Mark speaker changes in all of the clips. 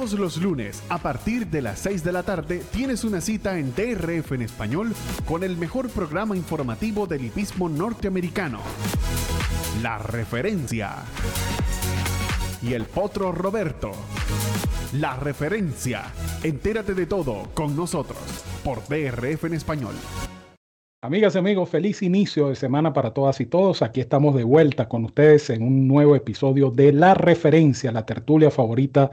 Speaker 1: Todos los lunes, a partir de las 6 de la tarde, tienes una cita en DRF en español con el mejor programa informativo del hipismo norteamericano. La referencia. Y el potro Roberto. La referencia. Entérate de todo con nosotros por DRF en español.
Speaker 2: Amigas y amigos, feliz inicio de semana para todas y todos. Aquí estamos de vuelta con ustedes en un nuevo episodio de La Referencia, la tertulia favorita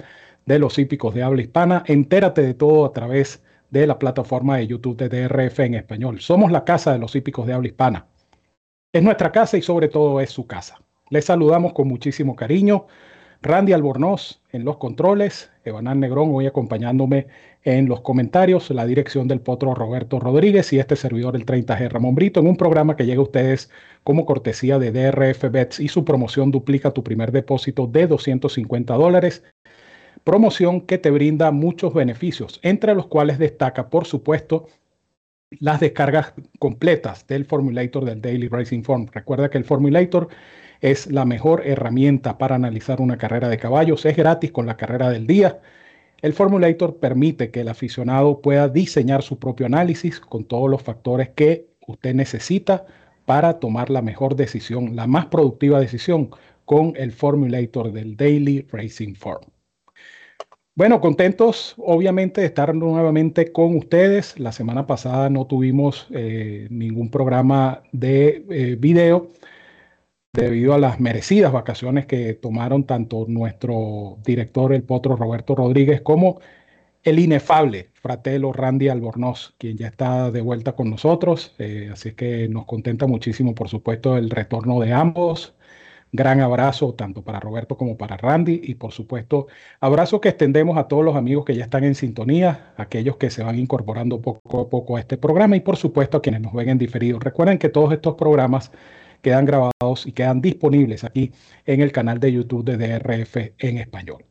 Speaker 2: de los hípicos de habla hispana. Entérate de todo a través de la plataforma de YouTube de DRF en español. Somos la casa de los hípicos de habla hispana. Es nuestra casa y sobre todo es su casa. Les saludamos con muchísimo cariño. Randy Albornoz en los controles, Evanán Negrón hoy acompañándome en los comentarios, la dirección del potro Roberto Rodríguez y este servidor el 30G Ramón Brito en un programa que llega a ustedes como cortesía de DRF Bets y su promoción duplica tu primer depósito de 250 dólares. Promoción que te brinda muchos beneficios, entre los cuales destaca, por supuesto, las descargas completas del formulator del Daily Racing Form. Recuerda que el formulator es la mejor herramienta para analizar una carrera de caballos. Es gratis con la carrera del día. El Formulator permite que el aficionado pueda diseñar su propio análisis con todos los factores que usted necesita para tomar la mejor decisión, la más productiva decisión con el Formulator del Daily Racing Form. Bueno, contentos obviamente de estar nuevamente con ustedes. La semana pasada no tuvimos eh, ningún programa de eh, video debido a las merecidas vacaciones que tomaron tanto nuestro director, el potro Roberto Rodríguez, como el inefable fratelo Randy Albornoz, quien ya está de vuelta con nosotros. Eh, así que nos contenta muchísimo, por supuesto, el retorno de ambos. Gran abrazo tanto para Roberto como para Randy y por supuesto abrazo que extendemos a todos los amigos que ya están en sintonía, aquellos que se van incorporando poco a poco a este programa y por supuesto a quienes nos ven en diferido. Recuerden que todos estos programas quedan grabados y quedan disponibles aquí en el canal de YouTube de DRF en español.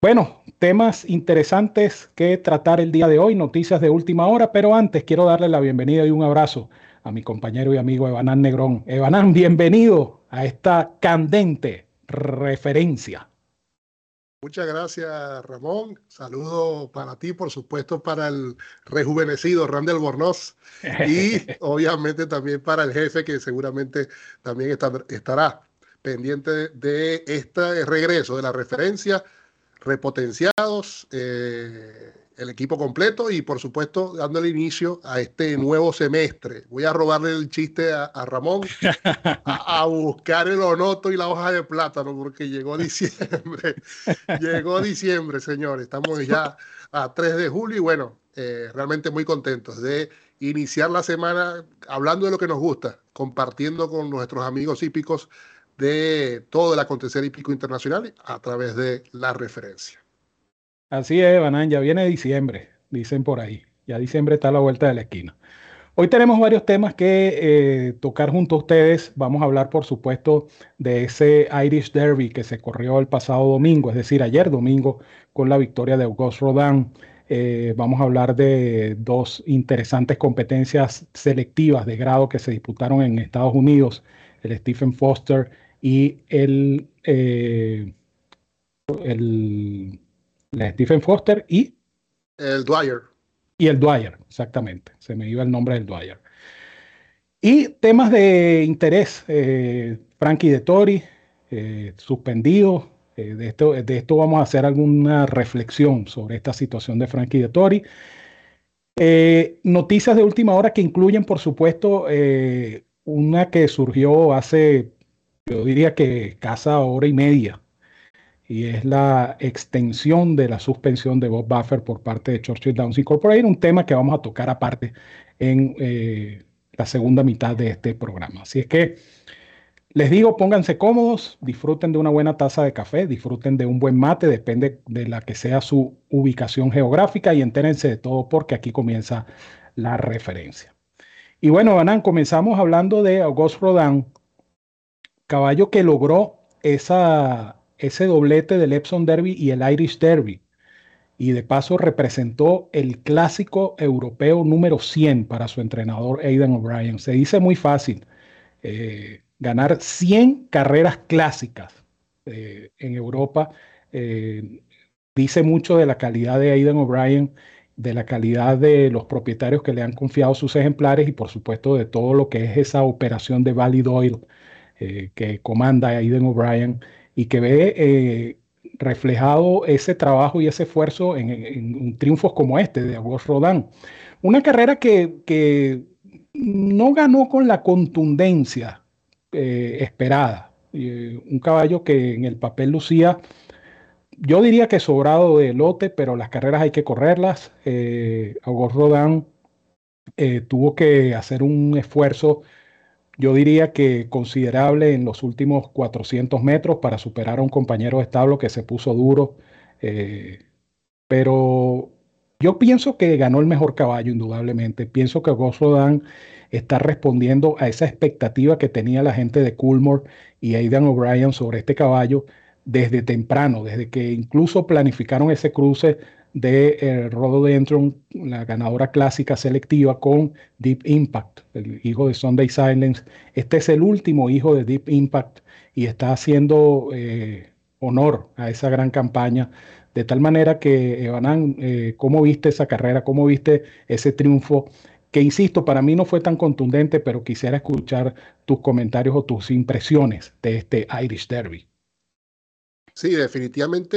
Speaker 2: Bueno, temas interesantes que tratar el día de hoy, noticias de última hora, pero antes quiero darle la bienvenida y un abrazo a mi compañero y amigo Evanán Negrón. Evanán, bienvenido a esta candente referencia.
Speaker 3: Muchas gracias, Ramón. Saludo para ti, por supuesto, para el rejuvenecido Randall Bornoz y obviamente también para el jefe que seguramente también estará pendiente de este regreso de la referencia, repotenciados. Eh, el equipo completo y por supuesto dándole inicio a este nuevo semestre. Voy a robarle el chiste a, Ramón a, buscar el onoto y la hoja de plátano porque llegó diciembre. llegó diciembre, señores. Estamos ya a 3 de julio y bueno, eh, realmente muy contentos de iniciar la semana hablando de lo que nos gusta, compartiendo con nuestros amigos hípicos de todo el acontecer hípico internacional a través de la referencia.
Speaker 2: Así es, Banán, ya viene diciembre, dicen por ahí. Ya diciembre está a la vuelta de la esquina. Hoy tenemos varios temas que eh, tocar junto a ustedes. Vamos a hablar, por supuesto, de ese Irish Derby que se corrió el pasado domingo, es decir, ayer domingo, con la victoria de Auguste Rodin. Eh, vamos a hablar de dos interesantes competencias selectivas de grado que se disputaron en Estados Unidos, el Stephen Foster y el, eh, el Stephen Foster y...
Speaker 3: El Dwyer.
Speaker 2: Y el Dwyer, exactamente. Se me iba el nombre del Dwyer. Y temas de interés, eh, Frankie de Tori, eh, suspendido. Eh, de, esto, de esto vamos a hacer alguna reflexión sobre esta situación de Frankie de Tori. noticias de última hora que incluyen, por supuesto, una que surgió hace, yo diría que casa hora y media, y es la extensión de la suspensión de Bob Buffer por parte de Churchill Downs Incorporated, un tema que vamos a tocar aparte en eh, la segunda mitad de este programa. Así es que les digo, pónganse cómodos, disfruten de una buena taza de café, disfruten de un buen mate, depende de la que sea su ubicación geográfica y entérense de todo porque aquí comienza la referencia. Y bueno, Banan, comenzamos hablando de Auguste Rodin, caballo que logró esa ese doblete del Epsom Derby y el Irish Derby. Y de paso representó el clásico europeo número 100 para su entrenador Aidan O'Brien. Se dice muy fácil, eh, ganar 100 carreras clásicas eh, en Europa. Eh, dice mucho de la calidad de Aidan O'Brien, de la calidad de los propietarios que le han confiado sus ejemplares y por supuesto de todo lo que es esa operación de Valid Oil eh, que comanda Aidan O'Brien y que ve eh, reflejado ese trabajo y ese esfuerzo en, triunfos como este de August Rodin. Una carrera que, no ganó con la contundencia eh, esperada. un caballo que en el papel lucía yo diría que sobrado de lote, pero las carreras hay que correrlas. Eh, Augusto Rodán eh, tuvo que hacer un esfuerzo, yo diría que considerable en los últimos 400 metros para superar a un compañero de establo que se puso duro. Eh, pero yo pienso que ganó el mejor caballo, indudablemente. Pienso que Augusto Rodán está respondiendo a esa expectativa que tenía la gente de Coolmore y Aidan O'Brien sobre este caballo desde temprano, desde que incluso planificaron ese cruce de eh, Rhododendron, la ganadora clásica selectiva, con Deep Impact, el hijo de Sunday Silence. Este es el último hijo de Deep Impact y está haciendo eh, honor a esa gran campaña. De tal manera que, Evanán, eh, ¿cómo viste esa carrera? ¿Cómo viste ese triunfo? Que, insisto, para mí no fue tan contundente, pero quisiera escuchar tus comentarios o tus impresiones de este Irish Derby.
Speaker 3: Sí, definitivamente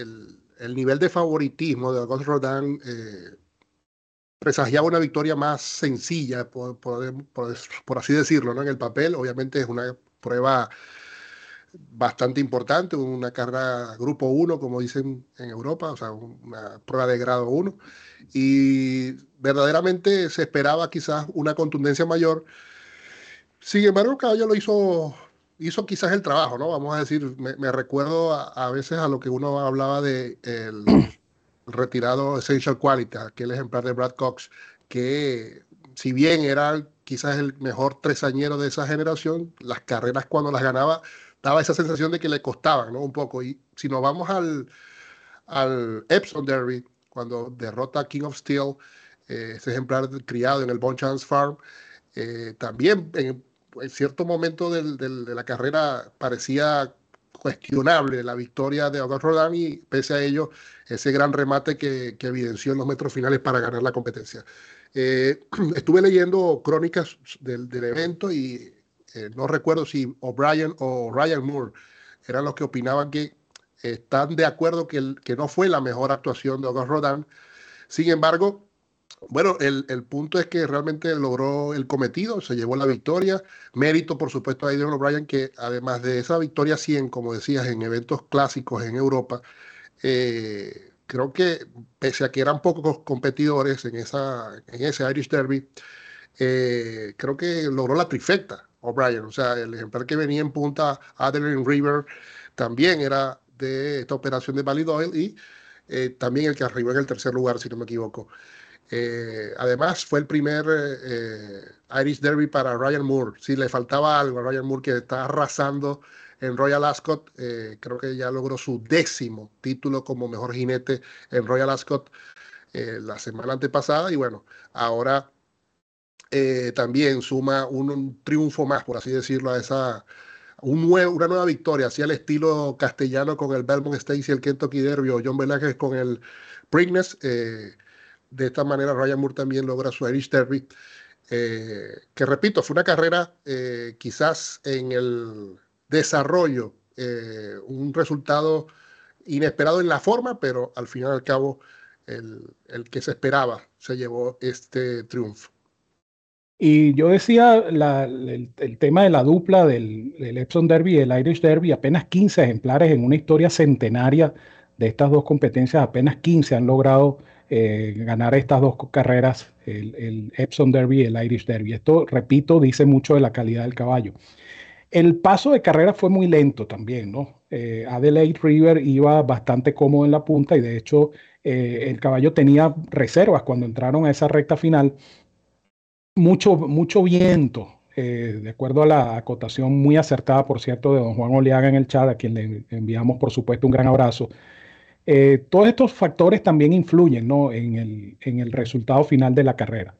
Speaker 3: el, nivel de favoritismo de August Rodin eh, presagiaba una victoria más sencilla, por, así decirlo, ¿no? En el papel, obviamente es una prueba bastante importante, una carrera grupo 1, como dicen en Europa, o sea, una prueba de grado 1, y verdaderamente se esperaba quizás una contundencia mayor. Sin embargo, el caballo lo hizo hizo quizás el trabajo, ¿no? Vamos a decir, me, recuerdo a, veces a lo que uno hablaba de el retirado Essential Quality, aquel ejemplar de Brad Cox, que si bien era quizás el mejor tresañero de esa generación, las carreras cuando las ganaba daba esa sensación de que le costaban, ¿no? Un poco. Y si nos vamos al, al Epsom Derby, cuando derrota a King of Steel, eh, ese ejemplar criado en el Chance Farm, eh, también en, en cierto momento de la carrera parecía cuestionable la victoria de August Rodin y pese a ello ese gran remate que, evidenció en los metros finales para ganar la competencia. Eh, estuve leyendo crónicas del, evento y eh, no recuerdo si O'Brien o Ryan Moore eran los que opinaban que están de acuerdo que, no fue la mejor actuación de August Rodin. Sin embargo, bueno, el, punto es que realmente logró el cometido, se llevó la victoria. Mérito, por supuesto, a Adrian O'Brien, que además de esa victoria 100, como decías, en eventos clásicos en Europa, eh, creo que pese a que eran pocos competidores en, esa, en ese Irish Derby, eh, creo que logró la trifecta O'Brien. O sea, el ejemplar que venía en punta, Adrian River, también era de esta operación de Valid Oil y eh, también el que arribó en el tercer lugar, si no me equivoco. Eh, además, fue el primer eh, Irish Derby para Ryan Moore. Si le faltaba algo a Ryan Moore, que está arrasando en Royal Ascot, eh, creo que ya logró su décimo título como mejor jinete en Royal Ascot la semana antepasada. Y bueno, ahora también suma un, triunfo más, por así decirlo, a esa. Un una nueva victoria, así al estilo castellano con el Belmont Stakes y el Kentucky Derby, o John Velázquez con el Preakness. De esta manera, Ryan Moore también logra su Irish Derby, eh, que repito, fue una carrera eh, quizás en el desarrollo, eh, un resultado inesperado en la forma, pero al fin y al cabo el, que se esperaba se llevó este triunfo.
Speaker 2: Y yo decía el, tema de la dupla del, del, Epsom Derby y el Irish Derby, apenas 15 ejemplares en una historia centenaria de estas dos competencias, apenas 15 han logrado eh, ganar estas dos carreras, el, Epsom Derby y el Irish Derby. Esto, repito, dice mucho de la calidad del caballo. El paso de carrera fue muy lento también, ¿no? Eh, Adelaide River iba bastante cómodo en la punta y de hecho eh, el caballo tenía reservas cuando entraron a esa recta final. Mucho, mucho viento, de acuerdo a la acotación muy acertada, por cierto, de don Juan Oleaga en el chat, a quien le enviamos, por supuesto, un gran abrazo. Eh, todos estos factores también influyen en, el, resultado final de la carrera.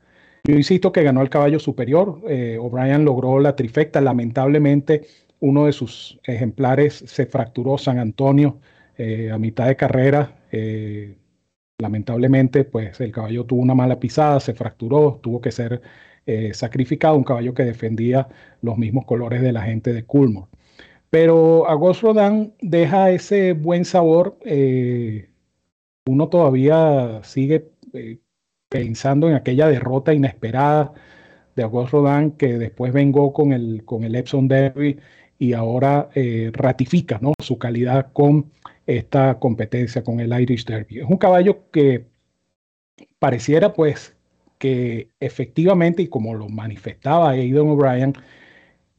Speaker 2: Yo insisto que ganó el caballo superior. Eh, O'Brien logró la trifecta. Lamentablemente, uno de sus ejemplares se fracturó San Antonio eh, a mitad de carrera. lamentablemente, pues el caballo tuvo una mala pisada, se fracturó, tuvo que ser sacrificado, un caballo que defendía los mismos colores de la gente de Coolmore. Pero Agos Rodan deja ese buen sabor. uno todavía sigue pensando en aquella derrota inesperada de August Rodin, que después vengó con el, con el Epson Derby y ahora eh, ratifica ¿no? su calidad con esta competencia, con el Irish Derby. Es un caballo que pareciera pues que efectivamente, y como lo manifestaba Aidan O'Brien,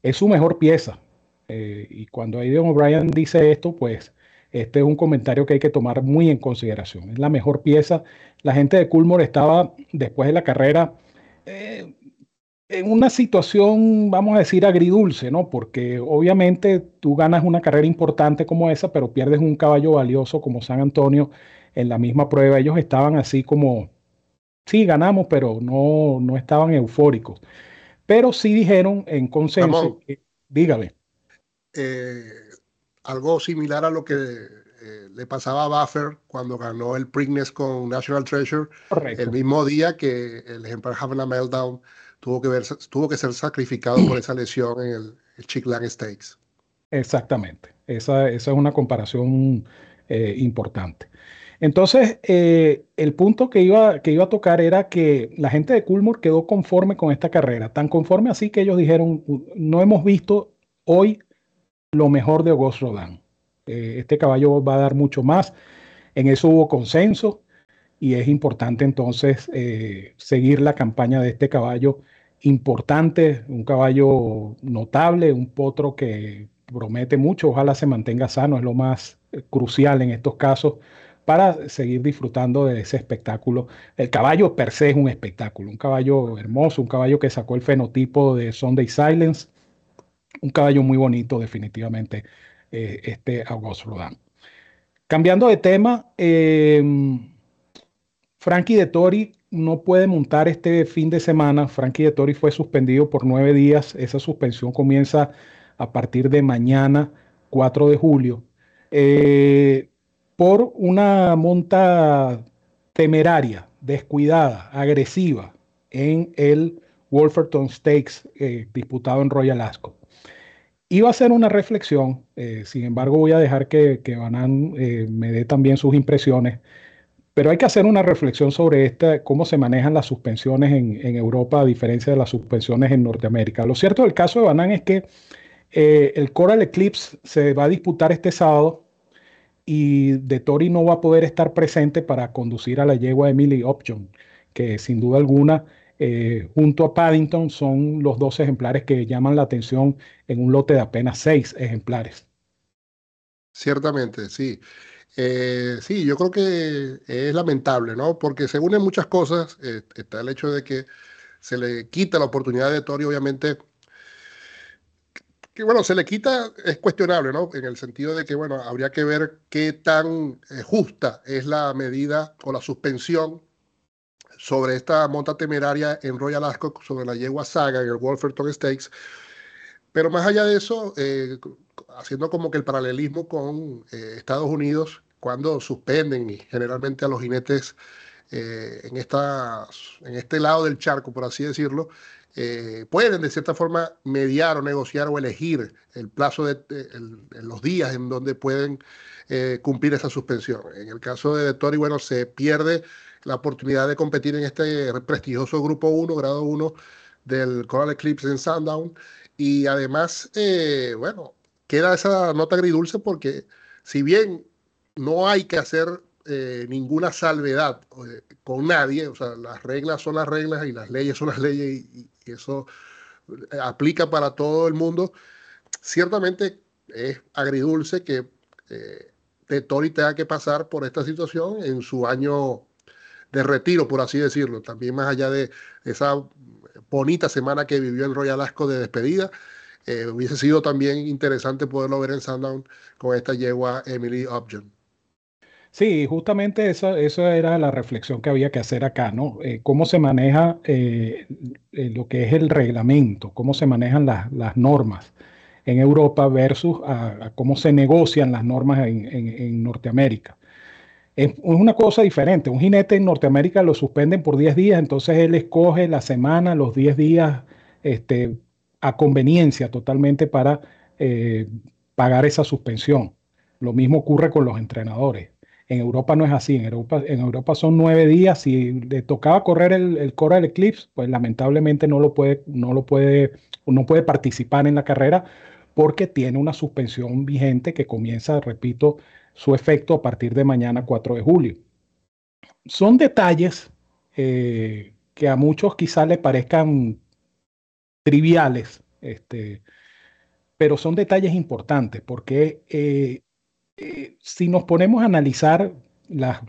Speaker 2: es su mejor pieza. Eh, y cuando Aidan O'Brien dice esto, pues este es un comentario que hay que tomar muy en consideración. Es la mejor pieza. La gente de Coolmore estaba, después de la carrera, eh, en una situación, vamos a decir, agridulce, ¿no? Porque obviamente tú ganas una carrera importante como esa, pero pierdes un caballo valioso como San Antonio en la misma prueba. Ellos estaban así como, sí, ganamos, pero no, no estaban eufóricos. Pero sí dijeron en consenso, dígame.
Speaker 3: Eh, algo similar a lo que eh, le pasaba a Buffer cuando ganó el Preakness con National Treasure, el mismo día que el ejemplar Having a Meltdown tuvo que, ver, tuvo que ser sacrificado por esa lesión en el, el Stakes.
Speaker 2: Exactamente, esa, esa, es una comparación eh, importante. Entonces, eh, el punto que iba, que iba a tocar era que la gente de Coolmore quedó conforme con esta carrera, tan conforme así que ellos dijeron, no hemos visto hoy lo mejor de August Rodin. Eh, este caballo va a dar mucho más. En eso hubo consenso y es importante entonces eh, seguir la campaña de este caballo importante, un caballo notable, un potro que promete mucho, ojalá se mantenga sano, es lo más eh, crucial en estos casos para seguir disfrutando de ese espectáculo. El caballo per se es un espectáculo, un caballo hermoso, un caballo que sacó el fenotipo de Sunday Silence, un caballo muy bonito definitivamente, eh, este August Rodin. Cambiando de tema, eh, Frankie de Tori no puede montar este fin de semana. Frankie de Tori fue suspendido por nueve días. Esa suspensión comienza a partir de mañana, 4 de julio, eh, por una monta temeraria, descuidada, agresiva en el Wolferton Stakes eh, disputado en Royal Ascot. Iba a hacer una reflexión, eh, sin embargo voy a dejar que, que Banan me dé también sus impresiones pero hay que hacer una reflexión sobre esta, cómo se manejan las suspensiones en, Europa a diferencia de las suspensiones en Norteamérica. Lo cierto del caso de Banán es que eh, el Coral Eclipse se va a disputar este sábado y De Tori no va a poder estar presente para conducir a la yegua Emily Option, que sin duda alguna, eh, junto a Paddington, son los dos ejemplares que llaman la atención en un lote de apenas seis ejemplares.
Speaker 3: Ciertamente, sí. Eh, sí, yo creo que es lamentable, ¿no? Porque se unen muchas cosas. Eh, está el hecho de que se le quita la oportunidad de Tori, obviamente. Que bueno, se le quita, es cuestionable, ¿no? En el sentido de que, bueno, habría que ver qué tan justa es la medida o la suspensión sobre esta monta temeraria en Royal Ascot, sobre la yegua Saga en el Wolferton Stakes. Pero más allá de eso, haciendo como que el paralelismo con Estados Unidos, cuando suspenden generalmente a los jinetes eh, en, esta, en este lado del charco, por así decirlo, eh, pueden de cierta forma mediar o negociar o elegir el plazo de, los días en donde pueden eh, cumplir esa suspensión. En el caso de Tori, bueno, se pierde la oportunidad de competir en este prestigioso grupo 1, grado 1 del Coral Eclipse en Sundown. Y además, bueno, queda esa nota agridulce porque si bien no hay que hacer eh, ninguna salvedad eh, con nadie, o sea, las reglas son las reglas y las leyes son las leyes y, eso eh, aplica para todo el mundo. Ciertamente es agridulce que eh, tenga que pasar por esta situación en su año de retiro, por así decirlo, también más allá de esa bonita semana que vivió en Royal Asco de despedida. hubiese sido también interesante poderlo ver en Sundown con esta yegua Emily Upjohn.
Speaker 2: Sí, justamente esa, era la reflexión que había que hacer acá, ¿no? Eh, cómo se maneja eh, eh, lo que es el reglamento, cómo se manejan las, normas en Europa versus cómo se negocian las normas en, Norteamérica. Es una cosa diferente. Un jinete en Norteamérica lo suspenden por 10 días, entonces él escoge la semana, los 10 días este, a conveniencia totalmente para eh, pagar esa suspensión. Lo mismo ocurre con los entrenadores. En Europa no es así. En Europa, en Europa son nueve días. Si le tocaba correr el, el Coral Eclipse, pues lamentablemente no lo puede, no lo puede, no puede participar en la carrera porque tiene una suspensión vigente que comienza, repito, su efecto a partir de mañana 4 de julio. Son detalles eh, que a muchos quizás les parezcan triviales, este, pero son detalles importantes porque eh, eh, si nos ponemos a analizar la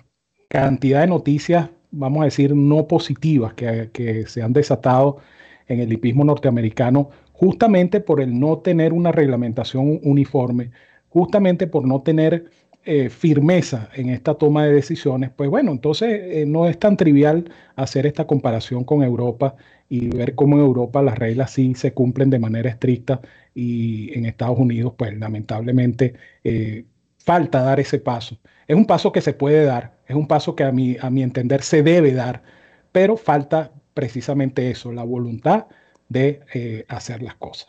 Speaker 2: cantidad de noticias, vamos a decir, no positivas que, que se han desatado en el hipismo norteamericano, justamente por el no tener una reglamentación uniforme, justamente por no tener eh, firmeza en esta toma de decisiones, pues bueno, entonces eh, no es tan trivial hacer esta comparación con Europa y ver cómo en Europa las reglas sí se cumplen de manera estricta y en Estados Unidos, pues lamentablemente eh, falta dar ese paso. Es un paso que se puede dar, es un paso que a mi, a mi entender se debe dar, pero falta precisamente eso, la voluntad de hacer las cosas.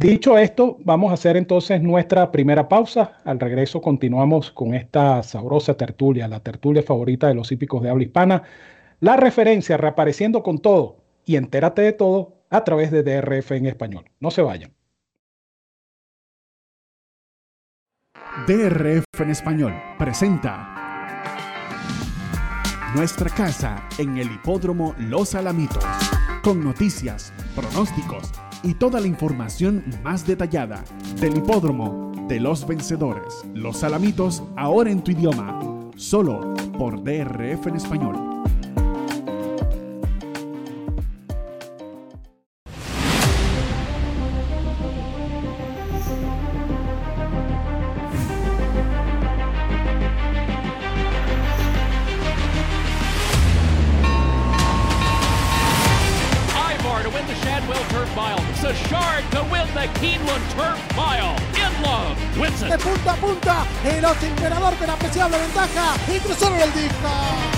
Speaker 2: Dicho esto, vamos a hacer entonces nuestra primera pausa. Al regreso continuamos con esta sabrosa tertulia, la tertulia favorita de los hípicos de habla hispana, la referencia reapareciendo con todo y entérate de todo a través de DRF en español. No se vayan.
Speaker 1: DRF en español presenta Nuestra casa en el hipódromo Los Alamitos, con noticias, pronósticos y toda la información más detallada del hipódromo de los vencedores, los salamitos, ahora en tu idioma, solo por DRF en español.
Speaker 4: Ventaja y cruzaron el disco.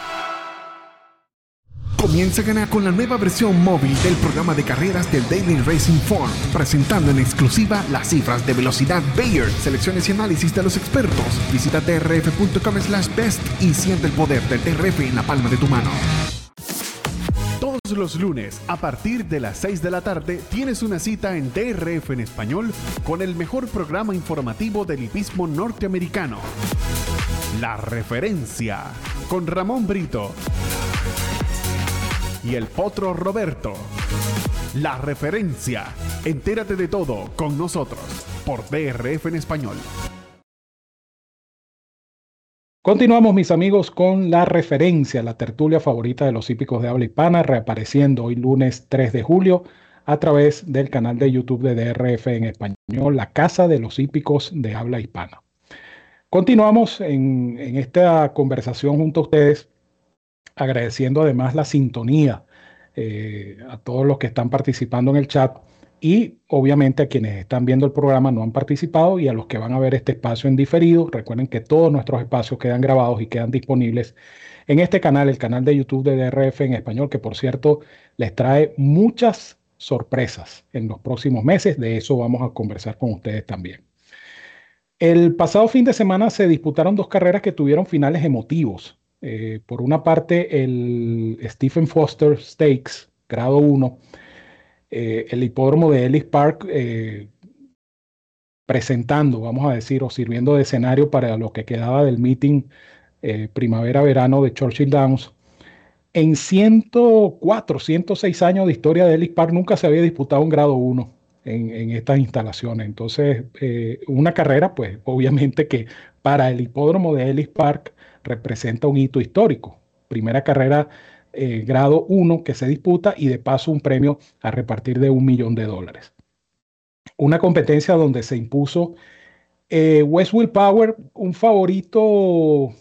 Speaker 1: Comienza a ganar con la nueva versión móvil del programa de carreras del Daily Racing Form, presentando en exclusiva las cifras de velocidad Bayer, selecciones y análisis de los expertos. Visita trf.com slash best y siente el poder del TRF en la palma de tu mano. Todos los lunes, a partir de las 6 de la tarde, tienes una cita en DRF en español con el mejor programa informativo del hipismo norteamericano. La referencia con Ramón Brito y el potro Roberto. La referencia. Entérate de todo con nosotros por DRF en español.
Speaker 2: Continuamos, mis amigos, con la referencia, la tertulia favorita de los hípicos de habla hispana, reapareciendo hoy lunes 3 de julio a través del canal de YouTube de DRF en español, la Casa de los Hípicos de habla hispana. Continuamos en, en esta conversación junto a ustedes agradeciendo además la sintonía eh, a todos los que están participando en el chat y obviamente a quienes están viendo el programa no han participado y a los que van a ver este espacio en diferido. Recuerden que todos nuestros espacios quedan grabados y quedan disponibles en este canal, el canal de YouTube de DRF en español, que por cierto les trae muchas sorpresas en los próximos meses. De eso vamos a conversar con ustedes también. El pasado fin de semana se disputaron dos carreras que tuvieron finales emotivos. Eh, por una parte, el Stephen Foster Stakes, grado 1. Eh, el hipódromo de Ellis Park presentando, vamos a decir, o sirviendo de escenario para lo que quedaba del meeting primavera-verano de Churchill Downs. En 104, 106 años de historia de Ellis Park nunca se había disputado un grado 1 en, estas instalaciones. Entonces, una carrera, pues obviamente que para el hipódromo de Ellis Park representa un hito histórico. Primera carrera eh, grado 1 que se disputa y de paso un premio a repartir de un millón de dólares. Una competencia donde se impuso eh, West Will Power, un favorito,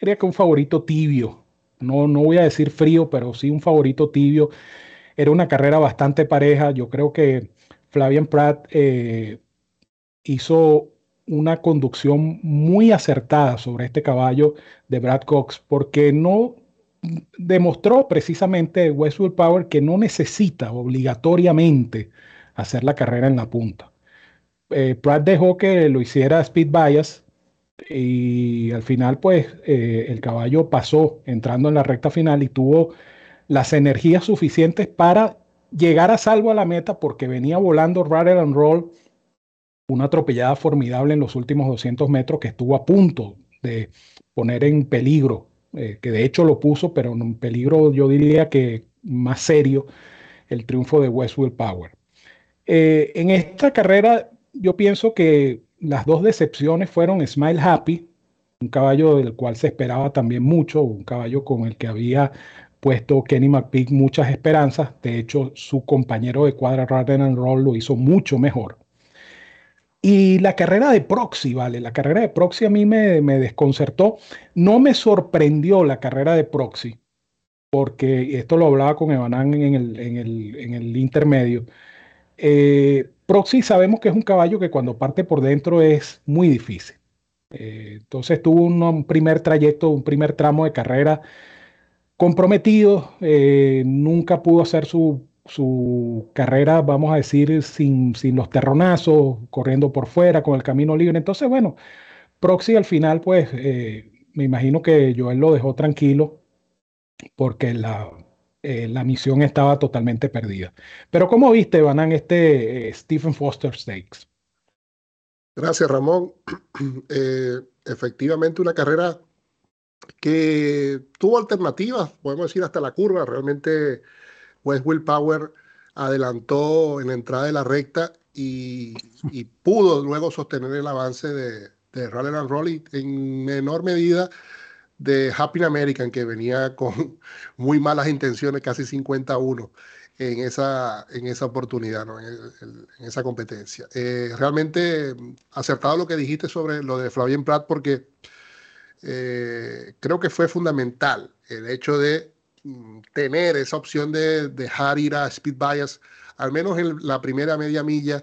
Speaker 2: diría que un favorito tibio. No, no voy a decir frío, pero sí un favorito tibio. Era una carrera bastante pareja. Yo creo que Flavian Pratt eh, hizo una conducción muy acertada sobre este caballo de Brad Cox, porque no demostró precisamente Westwood Power que no necesita obligatoriamente hacer la carrera en la punta. Eh, Pratt dejó que lo hiciera Speed Bias y al final pues eh, el caballo pasó entrando en la recta final y tuvo las energías suficientes para llegar a salvo a la meta porque venía volando Rattle and Roll una atropellada formidable en los últimos 200 metros que estuvo a punto de poner en peligro, eh, que de hecho lo puso, pero en peligro yo diría que más serio, el triunfo de Westwood Power. Eh, en esta carrera yo pienso que las dos decepciones fueron Smile Happy, un caballo del cual se esperaba también mucho, un caballo con el que había puesto Kenny McPeak muchas esperanzas. De hecho, su compañero de cuadra Raden and Roll lo hizo mucho mejor. Y la carrera de Proxy, ¿vale? La carrera de Proxy a mí me, desconcertó. No me sorprendió la carrera de Proxy, porque esto lo hablaba con Evanán en el, intermedio. Eh, Proxy sabemos que es un caballo que cuando parte por dentro es muy difícil. Eh, entonces tuvo un, primer trayecto, un primer tramo de carrera comprometido, eh, nunca pudo hacer su su carrera, vamos a decir, sin, sin los terronazos, corriendo por fuera, con el camino libre. Entonces, bueno, Proxy al final, pues, eh, me imagino que Joel lo dejó tranquilo porque la, eh, la misión estaba totalmente perdida. Pero ¿cómo viste, Banan, este eh, Stephen Foster Stakes?
Speaker 3: Gracias, Ramón. efectivamente, una carrera que tuvo alternativas, podemos decir, hasta la curva. Realmente West Will Power adelantó en la entrada de la recta y, pudo luego sostener el avance de, de Rally and Roll en menor medida de Happy American, que venía con muy malas intenciones, casi 51 en esa, en esa oportunidad, en, esa competencia. Eh, realmente acertado lo que dijiste sobre lo de Flavien Pratt, porque eh, creo que fue fundamental el hecho de tener esa opción de dejar ir a Speed Bias, al menos en la primera media milla,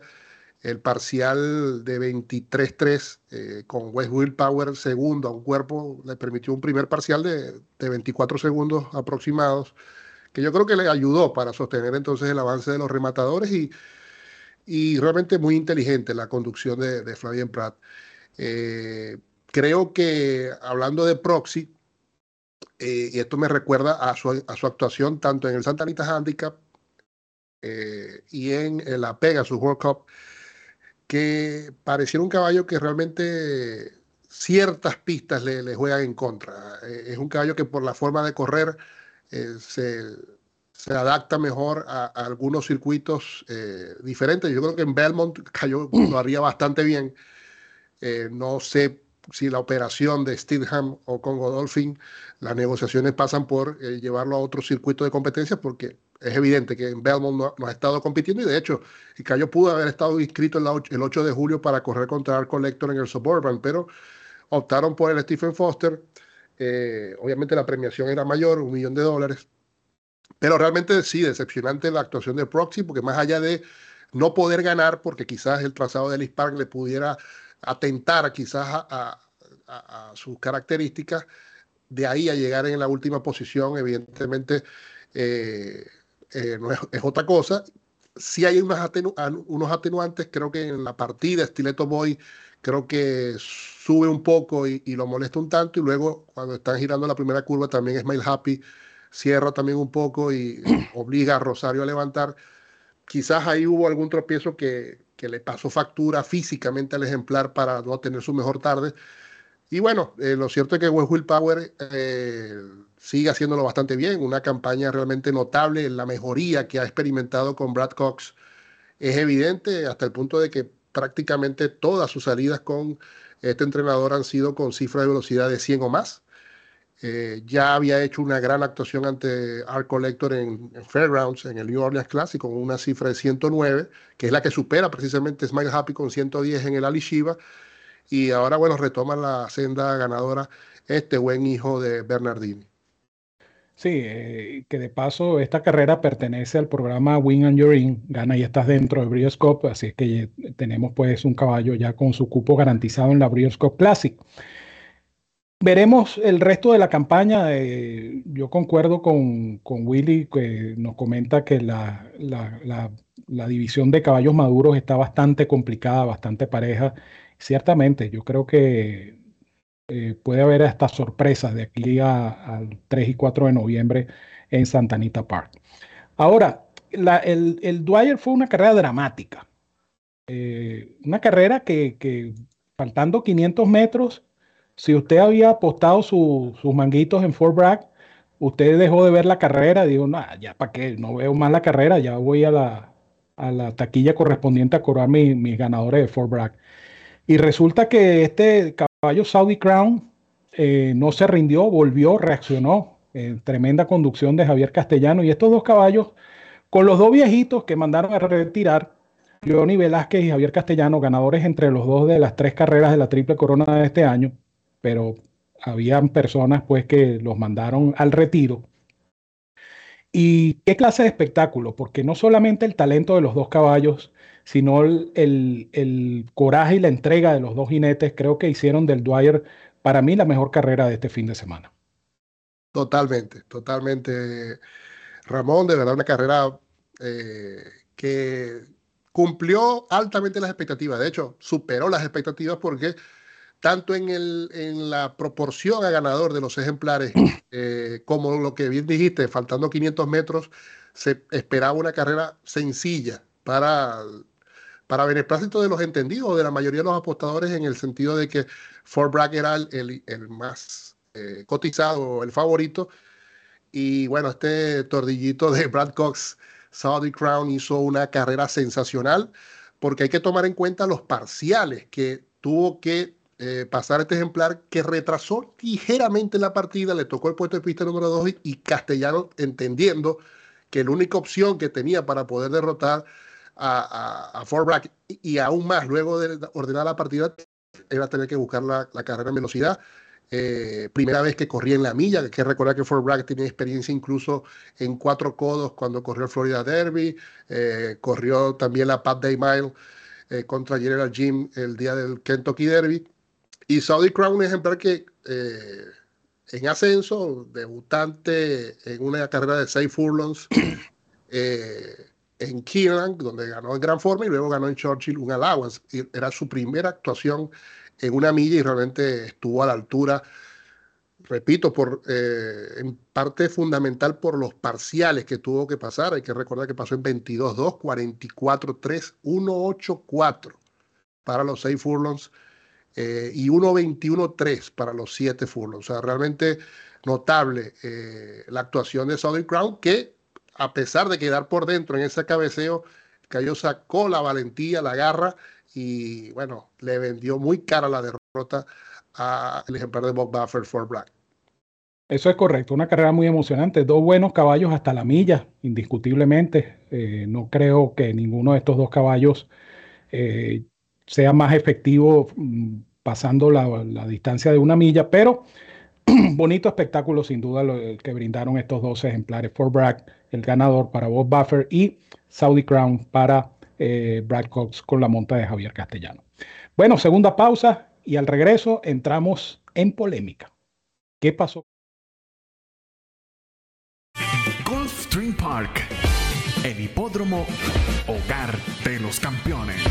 Speaker 3: el parcial de 23-3 eh, con West Will Power segundo a un cuerpo le permitió un primer parcial de, 24 segundos aproximados, que yo creo que le ayudó para sostener entonces el avance de los rematadores y, y realmente muy inteligente la conducción de, de Flavien Pratt. Eh, creo que hablando de proxy, eh, y esto me recuerda a su, a su, actuación tanto en el Santa Anita Handicap eh, y en, la Pegasus World Cup, que pareciera un caballo que realmente ciertas pistas le, le juegan en contra. Eh, es un caballo que por la forma de correr se, se, adapta mejor a, algunos circuitos diferentes. Yo creo que en Belmont cayó, lo haría bastante bien. no sé si la operación de Steedham o con Godolphin, las negociaciones pasan por eh, llevarlo a otro circuito de competencias porque es evidente que en Belmont no, ha estado compitiendo y de hecho Cayo pudo haber estado inscrito el 8 de julio para correr contra el Collector en el Suburban, pero optaron por el Stephen Foster. Eh, obviamente la premiación era mayor, un millón de dólares, pero realmente sí, decepcionante la actuación de Proxy porque más allá de no poder ganar porque quizás el trazado de Ellis Park le pudiera atentar quizás a, sus características, de ahí a llegar en la última posición, evidentemente eh, eh, no es, otra cosa. Si hay unos, unos atenuantes, creo que en la partida Stiletto Boy creo que sube un poco y, lo molesta un tanto y luego cuando están girando la primera curva también Smile Happy cierra también un poco y obliga a Rosario a levantar. Quizás ahí hubo algún tropiezo que, que le pasó factura físicamente al ejemplar para no tener su mejor tarde. Y bueno, eh, lo cierto es que Will Power eh, sigue haciéndolo bastante bien, una campaña realmente notable, la mejoría que ha experimentado con Brad Cox es evidente hasta el punto de que prácticamente todas sus salidas con este entrenador han sido con cifras de velocidad de 100 o más. Eh, ya había hecho una gran actuación ante Art Collector en, Fairgrounds, en el New Orleans Classic, con una cifra de 109, que es la que supera precisamente Smile Happy con 110 en el Ali Shiva. Y ahora, bueno, retoma la senda ganadora este buen hijo de Bernardini.
Speaker 2: Sí, eh, que de paso esta carrera pertenece al programa Win and Your In, gana y estás dentro del Breeders' Cup, así es que tenemos pues un caballo ya con su cupo garantizado en la Breeders' Classic. Veremos el resto de la campaña. Eh, yo concuerdo con, con, Willy que nos comenta que la, la, la, división de caballos maduros está bastante complicada, bastante pareja. Ciertamente, yo creo que eh, puede haber hasta sorpresas de aquí al 3 y 4 de noviembre en Santa Anita Park. Ahora, el, el, Dwyer fue una carrera dramática. Eh, una carrera que, faltando 500 metros, si usted había apostado sus manguitos en Fort Bragg, usted dejó de ver la carrera. Digo, no, ya para qué, no veo más la carrera, ya voy a la, a la taquilla correspondiente a cobrar mis ganadores de Fort Bragg. Y resulta que este caballo Saudi Crown eh, no se rindió, volvió, reaccionó. Eh, tremenda conducción de Javier Castellano. Y estos dos caballos, con los dos viejitos que mandaron a retirar, Johnny Velázquez y Javier Castellano, ganadores entre los dos de las tres carreras de la Triple Corona de este año, pero habían personas pues que los mandaron al retiro. ¿Y qué clase de espectáculo? Porque no solamente el talento de los dos caballos, sino el, coraje y la entrega de los dos jinetes creo que hicieron del Dwyer para mí la mejor carrera de este fin de semana.
Speaker 3: Totalmente, totalmente. Ramón, de verdad una carrera eh, que cumplió altamente las expectativas. De hecho, superó las expectativas porque tanto en, el, en la proporción a ganador de los ejemplares, eh, como lo que bien dijiste, faltando 500 metros, se esperaba una carrera sencilla para para beneplácito de los entendidos, de la mayoría de los apostadores, en el sentido de que Fort Bragg era el, el, más eh, cotizado, el favorito. Y bueno, este tordillito de Brad Cox, Saudi Crown, hizo una carrera sensacional, porque hay que tomar en cuenta los parciales que tuvo que eh, pasar este ejemplar, que retrasó ligeramente la partida, le tocó el puesto de pista número 2 y Castellano entendiendo que la única opción que tenía para poder derrotar a, a, Bragg y, aún más luego de ordenar la partida era tener que buscar la, carrera en velocidad. Eh, primera vez que corría en la milla, hay que recordar que Fort Bragg tiene experiencia incluso en cuatro codos cuando corrió el Florida Derby, eh, corrió también la Pat Day Mile contra General Jim el día del Kentucky Derby. Y Saudi Crown, un ejemplar que en ascenso, debutante en una carrera de seis furlongs, en Keeneland, donde ganó en gran forma, y luego ganó en Churchill un allowance. Era su primera actuación en una milla y realmente estuvo a la altura, repito, por, eh, en parte fundamental por los parciales que tuvo que pasar. Hay que recordar que pasó en 22-2, 44-3, 1-8-4 para los 6 furlongs eh, y 1-21-3 para los 7 furlongs. O sea, realmente notable eh, la actuación de Southern Crown, que a pesar de quedar por dentro en ese cabeceo, Cayo sacó la valentía, la garra y bueno, le vendió muy cara la derrota al ejemplar de Bob Buffer for Black.
Speaker 2: Eso es correcto, una carrera muy emocionante, dos buenos caballos hasta la milla, indiscutiblemente. Eh, no creo que ninguno de estos dos caballos eh, sea más efectivo mm, pasando la, la, distancia de una milla, pero bonito espectáculo sin duda lo que brindaron estos dos ejemplares. For Bragg, el ganador para Bob Buffer y Saudi Crown para eh, Brad Cox con la monta de Javier Castellano. Bueno, segunda pausa y al regreso entramos en polémica. ¿Qué pasó?
Speaker 1: Gulfstream Park, el hipódromo hogar de los campeones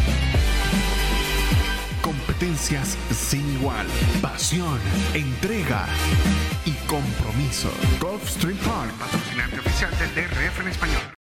Speaker 1: competencias sin igual, pasión, entrega y compromiso. Golf Street Park, patrocinante oficial del DRF en español.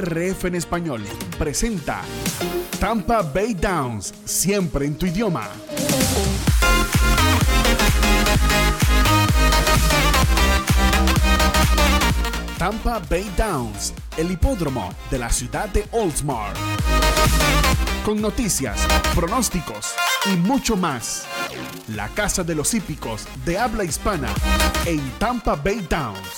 Speaker 1: DRF en español presenta Tampa Bay Downs, siempre en tu idioma. Tampa Bay Downs, el hipódromo de la ciudad de Oldsmar. Con noticias, pronósticos y mucho más. La casa de los hípicos de habla hispana en Tampa Bay Downs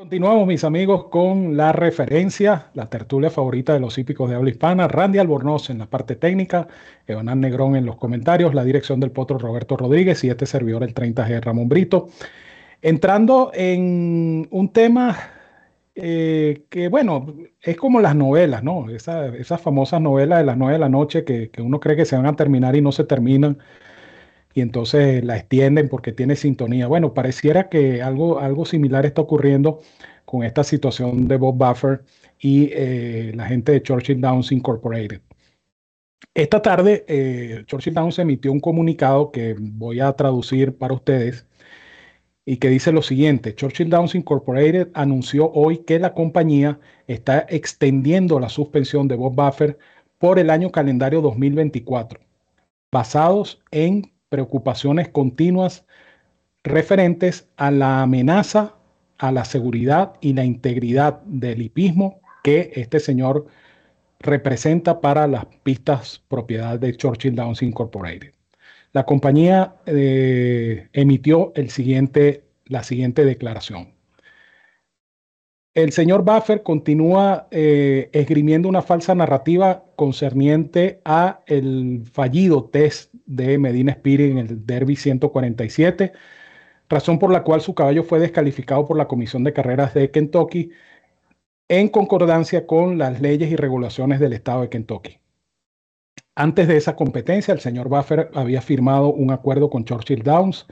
Speaker 2: Continuamos, mis amigos, con la referencia, la tertulia favorita de los hípicos de habla hispana. Randy Albornoz en la parte técnica, Evanán Negrón en los comentarios, la dirección del potro Roberto Rodríguez y este servidor, el 30G Ramón Brito. Entrando en un tema eh, que, bueno, es como las novelas, ¿no? esas famosas novelas de las nueve de la noche que, que uno cree que se van a terminar y no se terminan y entonces la extienden porque tiene sintonía. Bueno, pareciera que algo, algo similar está ocurriendo con esta situación de Bob Buffer y eh, la gente de Churchill Downs Incorporated. Esta tarde, eh, Churchill Downs emitió un comunicado que voy a traducir para ustedes y que dice lo siguiente, Churchill Downs Incorporated anunció hoy que la compañía está extendiendo la suspensión de Bob Buffer por el año calendario 2024, basados en preocupaciones continuas referentes a la amenaza a la seguridad y la integridad del hipismo que este señor representa para las pistas propiedad de Churchill Downs Incorporated. La compañía eh, emitió el siguiente, la siguiente declaración. El señor Buffer continúa eh, esgrimiendo una falsa narrativa concerniente a el fallido test de Medina Spirit en el Derby 147, razón por la cual su caballo fue descalificado por la Comisión de Carreras de Kentucky en concordancia con las leyes y regulaciones del estado de Kentucky. Antes de esa competencia, el señor Buffer había firmado un acuerdo con Churchill Downs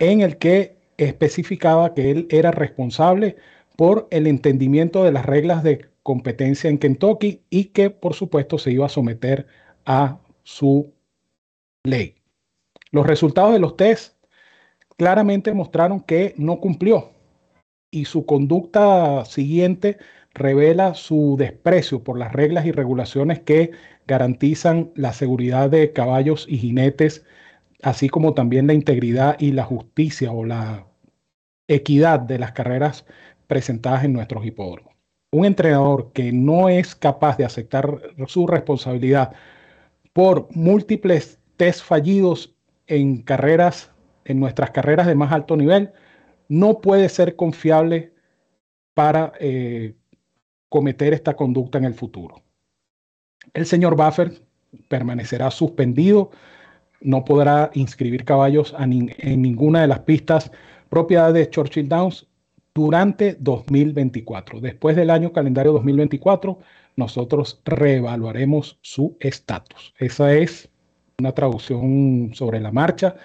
Speaker 2: en el que especificaba que él era responsable por el entendimiento de las reglas de competencia en Kentucky y que por supuesto se iba a someter a su ley. Los resultados de los test claramente mostraron que no cumplió y su conducta siguiente revela su desprecio por las reglas y regulaciones que garantizan la seguridad de caballos y jinetes, así como también la integridad y la justicia o la equidad de las carreras presentadas en nuestros hipódromos. Un entrenador que no es capaz de aceptar su responsabilidad por múltiples test fallidos en carreras, en nuestras carreras de más alto nivel, no puede ser confiable para eh, cometer esta conducta en el futuro. El señor Buffer permanecerá suspendido, no podrá inscribir caballos en ninguna de las pistas propiedad de Churchill Downs durante 2024. Después del año calendario 2024, nosotros reevaluaremos su estatus. Esa es una traducción sobre la marcha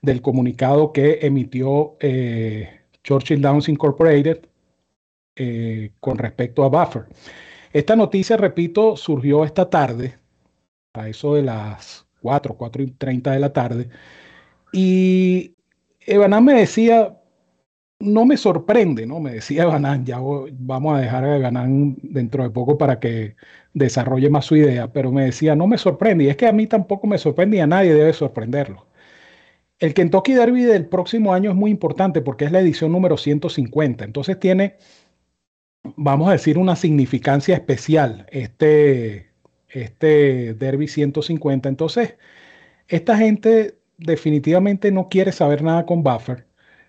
Speaker 2: del comunicado que emitió eh, Churchill Downs Incorporated eh, con respecto a Buffer. Esta noticia, repito, surgió esta tarde a eso de las 4, 4 y 30 de la tarde. Y Evanán me decía, no me sorprende, ¿no? Me decía Evanán, ya vamos a dejar a Evanán dentro de poco para que desarrolle más su idea, pero me decía, no me sorprende, y es que a mí tampoco me sorprende y a nadie debe sorprenderlo. El Kentucky Derby del próximo año es muy importante porque es la edición número 150, entonces tiene, vamos a decir, una significancia especial este, este Derby 150. Entonces, esta gente definitivamente no quiere saber nada con Buffer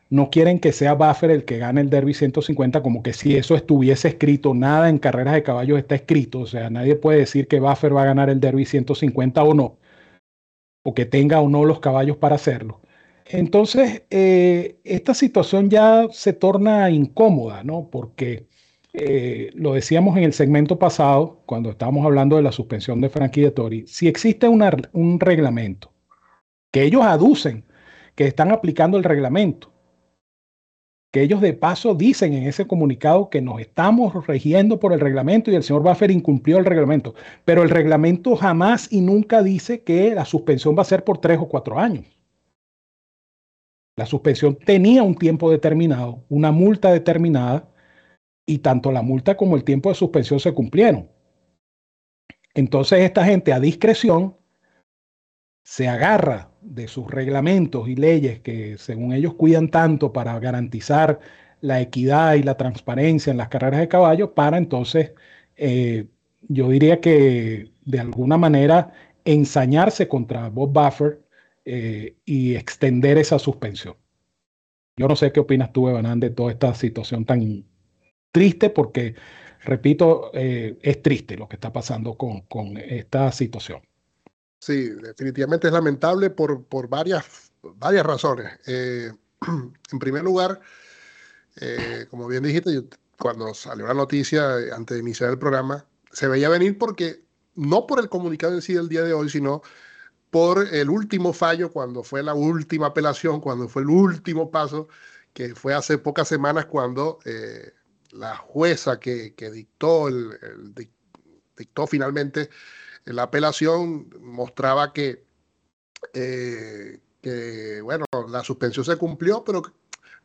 Speaker 2: no quieren que sea Buffer el que gane el Derby 150, como que si eso estuviese escrito, nada en carreras de caballos está escrito, o sea, nadie puede decir que Buffer va a ganar el Derby 150 o no, o que tenga o no los caballos para hacerlo. Entonces, eh, esta situación ya se torna incómoda, ¿no? Porque eh, lo decíamos en el segmento pasado, cuando estábamos hablando de la suspensión de Frankie de Tori, si existe un reglamento que ellos aducen que están aplicando el reglamento, que ellos de paso dicen en ese comunicado que nos estamos regiendo por el reglamento y el señor Buffer incumplió el reglamento, pero el reglamento jamás y nunca dice que la suspensión va a ser por tres o cuatro años. La suspensión tenía un tiempo determinado, una multa determinada, y tanto la multa como el tiempo de suspensión se cumplieron. Entonces esta gente a discreción se agarra de sus reglamentos y leyes que según ellos cuidan tanto para garantizar la equidad y la transparencia en las carreras de caballo, para entonces, eh, yo diría que de alguna manera ensañarse contra Bob Buffer eh, y extender esa suspensión. Yo no sé qué opinas tú, Evan, de toda esta situación tan triste, porque, repito, eh, es triste lo que está pasando con, con esta situación.
Speaker 3: Sí, definitivamente es lamentable por, por varias, varias razones. Eh, en primer lugar, eh, como bien dijiste, cuando salió la noticia eh, antes de iniciar el programa, se veía venir porque no por el comunicado en sí del día de hoy, sino por el último fallo, cuando fue la última apelación, cuando fue el último paso, que fue hace pocas semanas cuando la jueza que, que dictó, el, dictó finalmente la apelación mostraba que, eh, que, bueno, la suspensión se cumplió, pero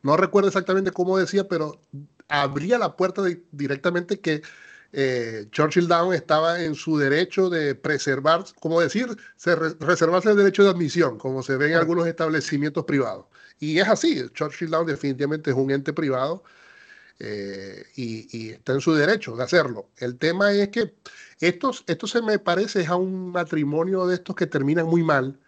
Speaker 3: no recuerdo exactamente cómo decía, pero abría la puerta directamente que eh, Churchill Down estaba en su derecho de preservar, como decir, reservarse el derecho de admisión, como se ve en algunos establecimientos privados. Y es así, Churchill Down definitivamente es un ente privado eh, y, está en su derecho de hacerlo. El tema es que esto, esto se me parece a un matrimonio de estos que terminan muy mal,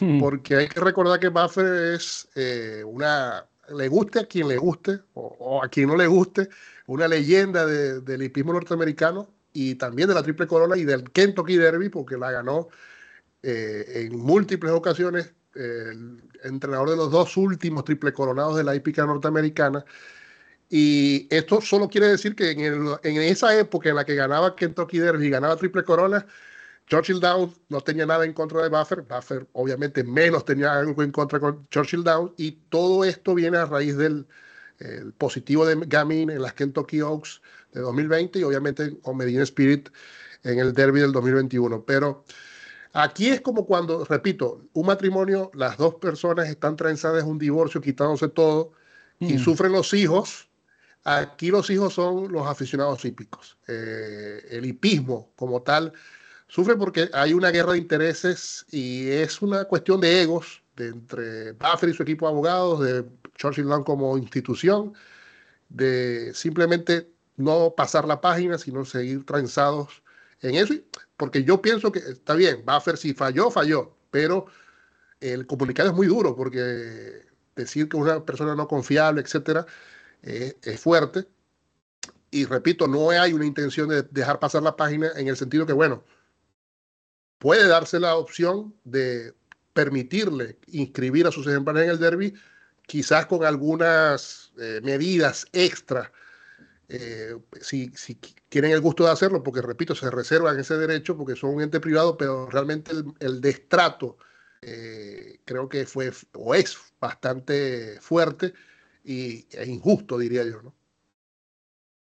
Speaker 3: hmm. porque hay que recordar que Buffer es eh, una, le guste a quien le guste o, a quien no le guste, una leyenda del hipismo norteamericano y también de la Triple Corona y del Kentucky Derby, porque la ganó eh, en múltiples ocasiones el entrenador de los dos últimos triple coronados de la hípica norteamericana y esto solo quiere decir que en, esa época en la que ganaba Kentucky Derby y ganaba Triple Corona, Churchill Downs no tenía nada en contra de Buffer. Buffer obviamente menos tenía algo en contra con Churchill Downs. Y todo esto viene a raíz del positivo de Gamin en las Kentucky Oaks de 2020 y obviamente con Medina Spirit en el Derby del 2021. Pero aquí es como cuando, repito, un matrimonio, las dos personas están trenzadas en un divorcio, quitándose todo y mm. sufren los hijos Aquí los hijos son los aficionados hípicos. Eh, el hipismo como tal sufre porque hay una guerra de intereses y es una cuestión de egos de entre Buffer y su equipo de abogados, de Churchill Land como institución, de simplemente no pasar la página, sino seguir transados en eso. Porque yo pienso que está bien, Buffer si falló, falló, pero el comunicado es muy duro porque decir que una persona no confiable, etcétera, es fuerte. Y repito, no hay una intención de dejar pasar la página en el sentido que, bueno, puede darse la opción de permitirle inscribir a sus ejemplares en el derby, quizás con algunas eh, medidas extra, eh, si, si, tienen el gusto de hacerlo, porque repito, se reservan ese derecho porque son un ente privado, pero realmente el, destrato eh, creo que fue o es bastante fuerte y es injusto, diría yo, ¿no?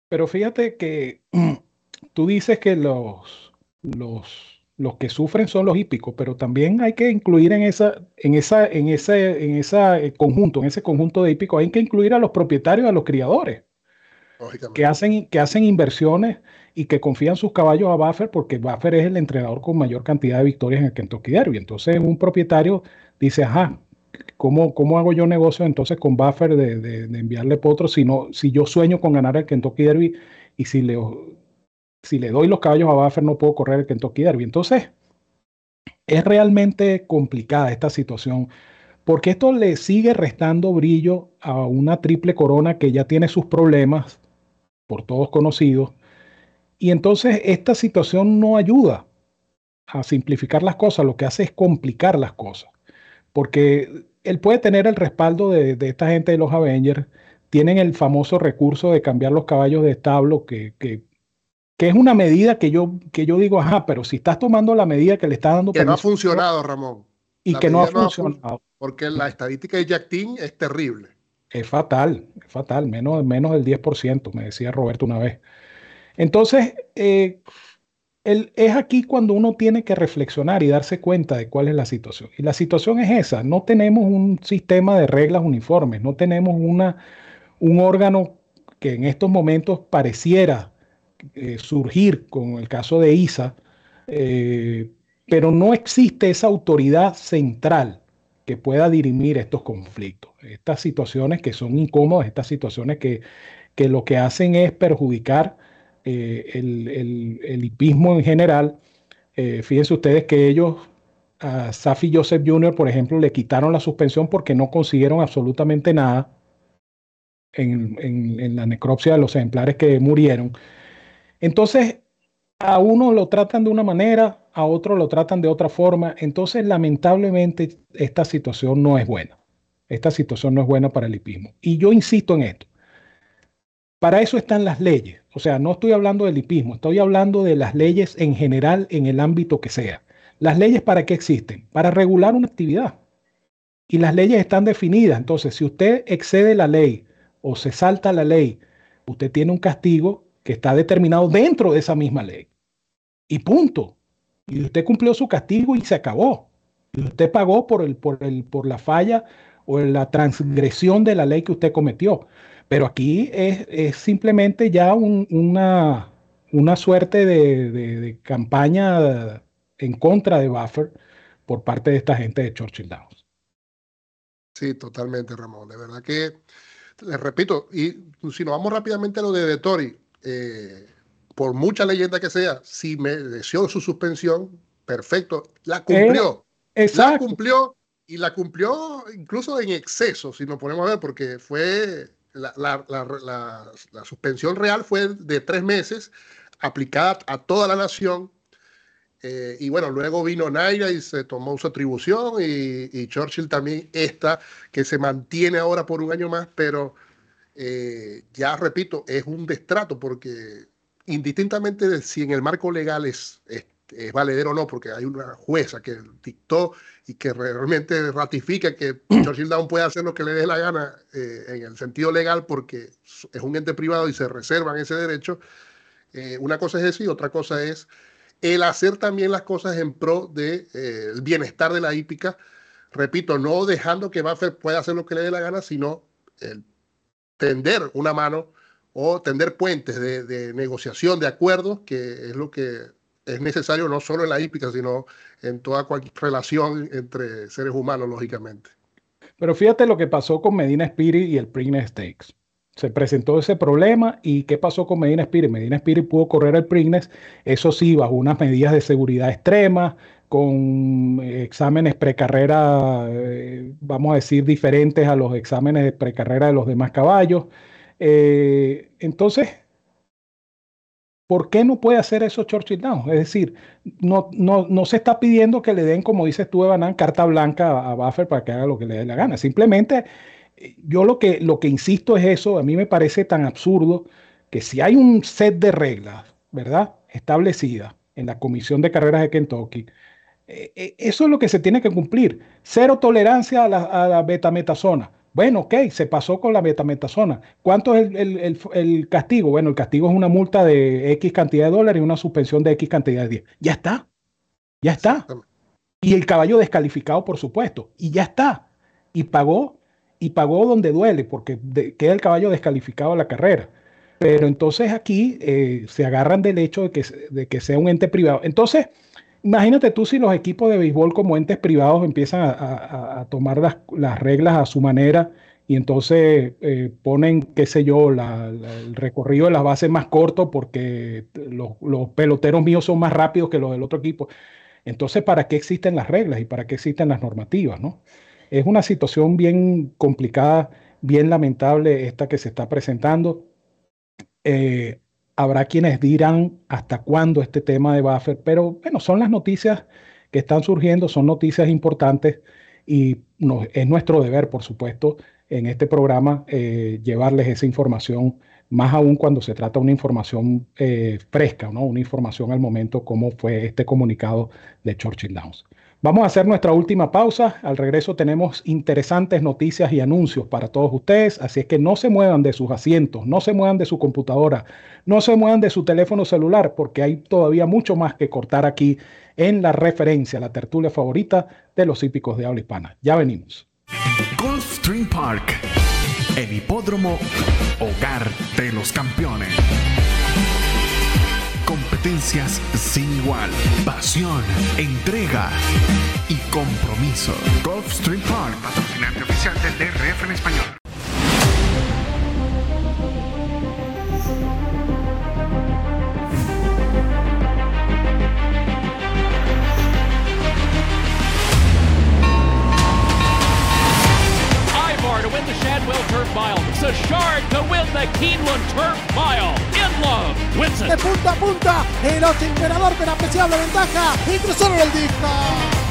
Speaker 2: Pero fíjate que tú dices que los, los los que sufren son los hípicos, pero también hay que incluir en esa, en esa, en ese, en esa eh, conjunto, en ese conjunto de hípicos, hay que incluir a los propietarios, a los criadores, que hacen, que hacen inversiones y que confían sus caballos a Buffer porque Buffer es el entrenador con mayor cantidad de victorias en el Kentucky Derby. Entonces un propietario dice, ajá, ¿cómo, cómo hago yo negocio entonces con Buffer de, de, enviarle potros si, no, si yo sueño con ganar el Kentucky Derby y si le si le doy los caballos a Buffer no puedo correr el Kentucky Derby. Entonces, es realmente complicada esta situación porque esto le sigue restando brillo a una triple corona que ya tiene sus problemas, por todos conocidos, y entonces esta situación no ayuda a simplificar las cosas, lo que hace es complicar las cosas, porque él puede tener el respaldo de, esta gente de los Avengers, tienen el famoso recurso de cambiar los caballos de establo que, que que es una medida que yo, que yo digo, ajá, pero si estás tomando la medida que le está dando...
Speaker 3: Que no ha funcionado, Ramón.
Speaker 2: Y que no ha funcionado.
Speaker 3: porque la estadística de Jack Team es terrible.
Speaker 2: Es fatal, es fatal, menos, menos del 10%, me decía Roberto una vez. Entonces, eh, es aquí cuando uno tiene que reflexionar y darse cuenta de cuál es la situación. Y la situación es esa, no tenemos un sistema de reglas uniformes, no tenemos una, un órgano que en estos momentos pareciera eh, surgir con el caso de ISA, eh, pero no existe esa autoridad central que pueda dirimir estos conflictos, estas situaciones que son incómodas, estas situaciones que, que lo que hacen es perjudicar eh, el, el, hipismo en general. fíjense ustedes que ellos, a Safi Joseph Jr., por ejemplo, le quitaron la suspensión porque no consiguieron absolutamente nada en, en, en la necropsia de los ejemplares que murieron. Entonces, a uno lo tratan de una manera, a otro lo tratan de otra forma. Entonces, lamentablemente, esta situación no es buena. Esta situación no es buena para el hipismo. Y yo insisto en esto. Para eso están las leyes. O sea, no estoy hablando del hipismo, estoy hablando de las leyes en general en el ámbito que sea. Las leyes para qué existen? Para regular una actividad. Y las leyes están definidas. Entonces, si usted excede la ley o se salta la ley, usted tiene un castigo que está determinado dentro de esa misma ley. Y punto. Y usted cumplió su castigo y se acabó. Y usted pagó por, el, por, el, por la falla o la transgresión de la ley que usted cometió. Pero aquí es, simplemente ya una, una suerte de, de, campaña en contra de Buffer por parte de esta gente de Churchill Downs.
Speaker 3: Sí, totalmente, Ramón. De verdad que, les repito, y si nos vamos rápidamente a lo de De Tori, eh, por mucha leyenda que sea, si mereció su suspensión, perfecto, la cumplió.
Speaker 2: Eh,
Speaker 3: la cumplió y la cumplió incluso en exceso, si nos ponemos a ver, porque fue la, la, suspensión real fue de tres meses, aplicada a toda la nación. Eh, y bueno, luego vino Naira y se tomó su atribución y, y, Churchill también esta, que se mantiene ahora por un año más, pero eh, ya repito, es un destrato porque indistintamente de si en el marco legal es, valedero o no, porque hay una jueza que dictó y que realmente ratifica que Churchill Down puede hacer lo que le dé la gana eh, en el sentido legal porque es un ente privado y se reservan ese derecho. Eh, una cosa es eso y otra cosa es el hacer también las cosas en pro del de, bienestar de la hípica. Repito, no dejando que Buffer pueda hacer lo que le dé la gana, sino el tender una mano o tender puentes de, negociación, de acuerdos, que es lo que es necesario no solo en la hípica, sino en toda cualquier relación entre seres humanos, lógicamente.
Speaker 2: Pero fíjate lo que pasó con Medina Spirit y el Preakness Stakes. Se presentó ese problema y ¿qué pasó con Medina Spirit? Medina Spirit pudo correr el Preakness, eso sí, bajo unas medidas de seguridad extremas, con exámenes precarrera, eh, vamos a decir, diferentes a los exámenes de precarrera de los demás caballos. Eh, entonces, ¿por qué no puede hacer eso Churchill Downs? Es decir, no, no, no se está pidiendo que le den, como dices tú, Evanan, carta blanca a, Buffer para que haga lo que le dé la gana. Simplemente, eh, yo lo que, lo que insisto es eso, a mí me parece tan absurdo que si hay un set de reglas, ¿verdad? Establecida en la Comisión de Carreras de Kentucky, eh, eh, eso es lo que se tiene que cumplir. Cero tolerancia a la, a betametasona. Bueno, ok, se pasó con la betametasona. ¿Cuánto es el, castigo? Bueno, el castigo es una multa de X cantidad de dólares y una suspensión de X cantidad de días. Ya está. Ya está. Y el caballo descalificado, por supuesto. Y ya está. Y pagó, y pagó donde duele, porque queda el caballo descalificado a la carrera. Pero entonces aquí eh, se agarran del hecho de que, de que sea un ente privado. Entonces, imagínate tú si los equipos de béisbol como entes privados empiezan a, tomar las, reglas a su manera y entonces eh, ponen, qué sé yo, el recorrido de las bases más corto porque los, los, peloteros míos son más rápidos que los del otro equipo. Entonces, ¿para qué existen las reglas y para qué existen las normativas? ¿no? Es una situación bien complicada, bien lamentable esta que se está presentando. Eh, habrá quienes dirán hasta cuándo este tema de buffer, pero bueno, son las noticias que están surgiendo, son noticias importantes y es nuestro deber, por supuesto, en este programa eh, llevarles esa información, más aún cuando se trata de una información eh, fresca, ¿no? una información al momento como fue este comunicado de Churchill Downs. Vamos a hacer nuestra última pausa. Al regreso tenemos interesantes noticias y anuncios para todos ustedes, así es que no se muevan de sus asientos, no se muevan de su computadora, no se muevan de su teléfono celular, porque hay todavía mucho más que cortar aquí en la referencia, la tertulia favorita de los hípicos de habla hispana. Ya venimos.
Speaker 1: Gulfstream Park, el hipódromo hogar de los campeones competencias sin igual, pasión, entrega y compromiso. Gulfstream Park, patrocinante oficial del DRF en español.
Speaker 4: The shard to win the Keeneland Turf Mile. In love, wins De punta a punta, el ocho imperador con apreciable ventaja y cruzaron el disco.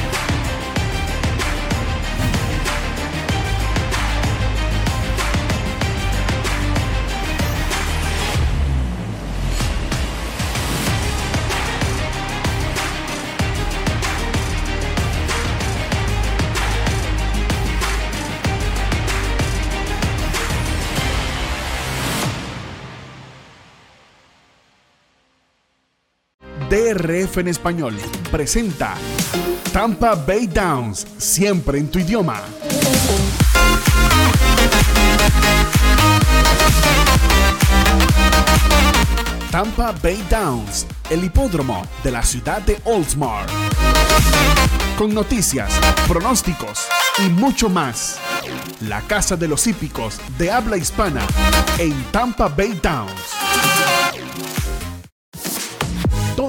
Speaker 1: DRF en español presenta Tampa Bay Downs, siempre en tu idioma. Tampa Bay Downs, el hipódromo de la ciudad de Oldsmar. Con noticias, pronósticos y mucho más. La casa de los hípicos de habla hispana en Tampa Bay Downs.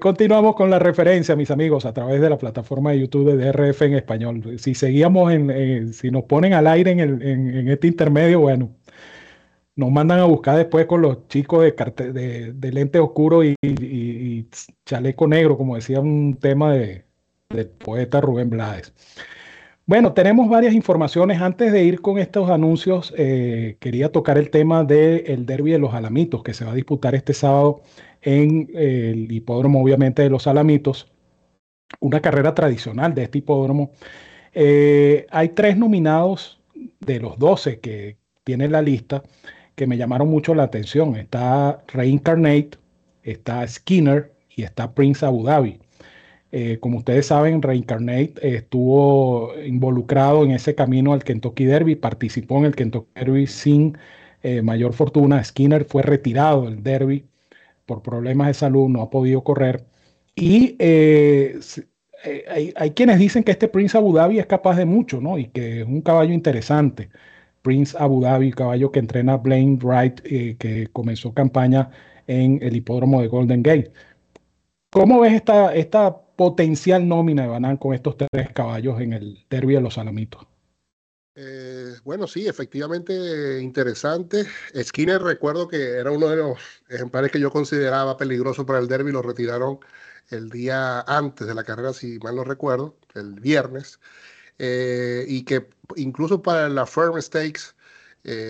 Speaker 2: continuamos con la referencia, mis amigos, a través de la plataforma de YouTube de DRF en español. Si seguíamos en, si nos ponen al aire en, este intermedio, bueno, nos mandan a buscar después con los chicos de, de, lente oscuro y, chaleco negro, como decía un tema de, del poeta Rubén Blades. Bueno, tenemos varias informaciones. Antes de ir con estos anuncios, eh, quería tocar el tema del Derby de los Alamitos, que se va a disputar este sábado en el hipódromo, obviamente, de los Alamitos, una carrera tradicional de este hipódromo. Eh, hay tres nominados de los 12 que tiene la lista que me llamaron mucho la atención. Está Reincarnate, está Skinner y está Prince Abu Dhabi. Eh, como ustedes saben, Reincarnate estuvo involucrado en ese camino al Kentucky Derby, participó en el Kentucky Derby sin eh, mayor fortuna. Skinner fue retirado del Derby por problemas de salud no ha podido correr. Y eh, eh, hay, quienes dicen que este Prince Abu Dhabi es capaz de mucho, ¿no? Y que es un caballo interesante. Prince Abu Dhabi, caballo que entrena Blaine Wright, eh, que comenzó campaña en el hipódromo de Golden Gate. ¿Cómo ves esta, esta potencial nómina de Banán con estos tres caballos en el Derby de los Alamitos?
Speaker 3: Eh, bueno, sí, efectivamente interesante. Skinner recuerdo que era uno de los ejemplares que yo consideraba peligroso para el derby, lo retiraron el día antes de la carrera, si mal no recuerdo, el viernes. y que incluso para la Firm Stakes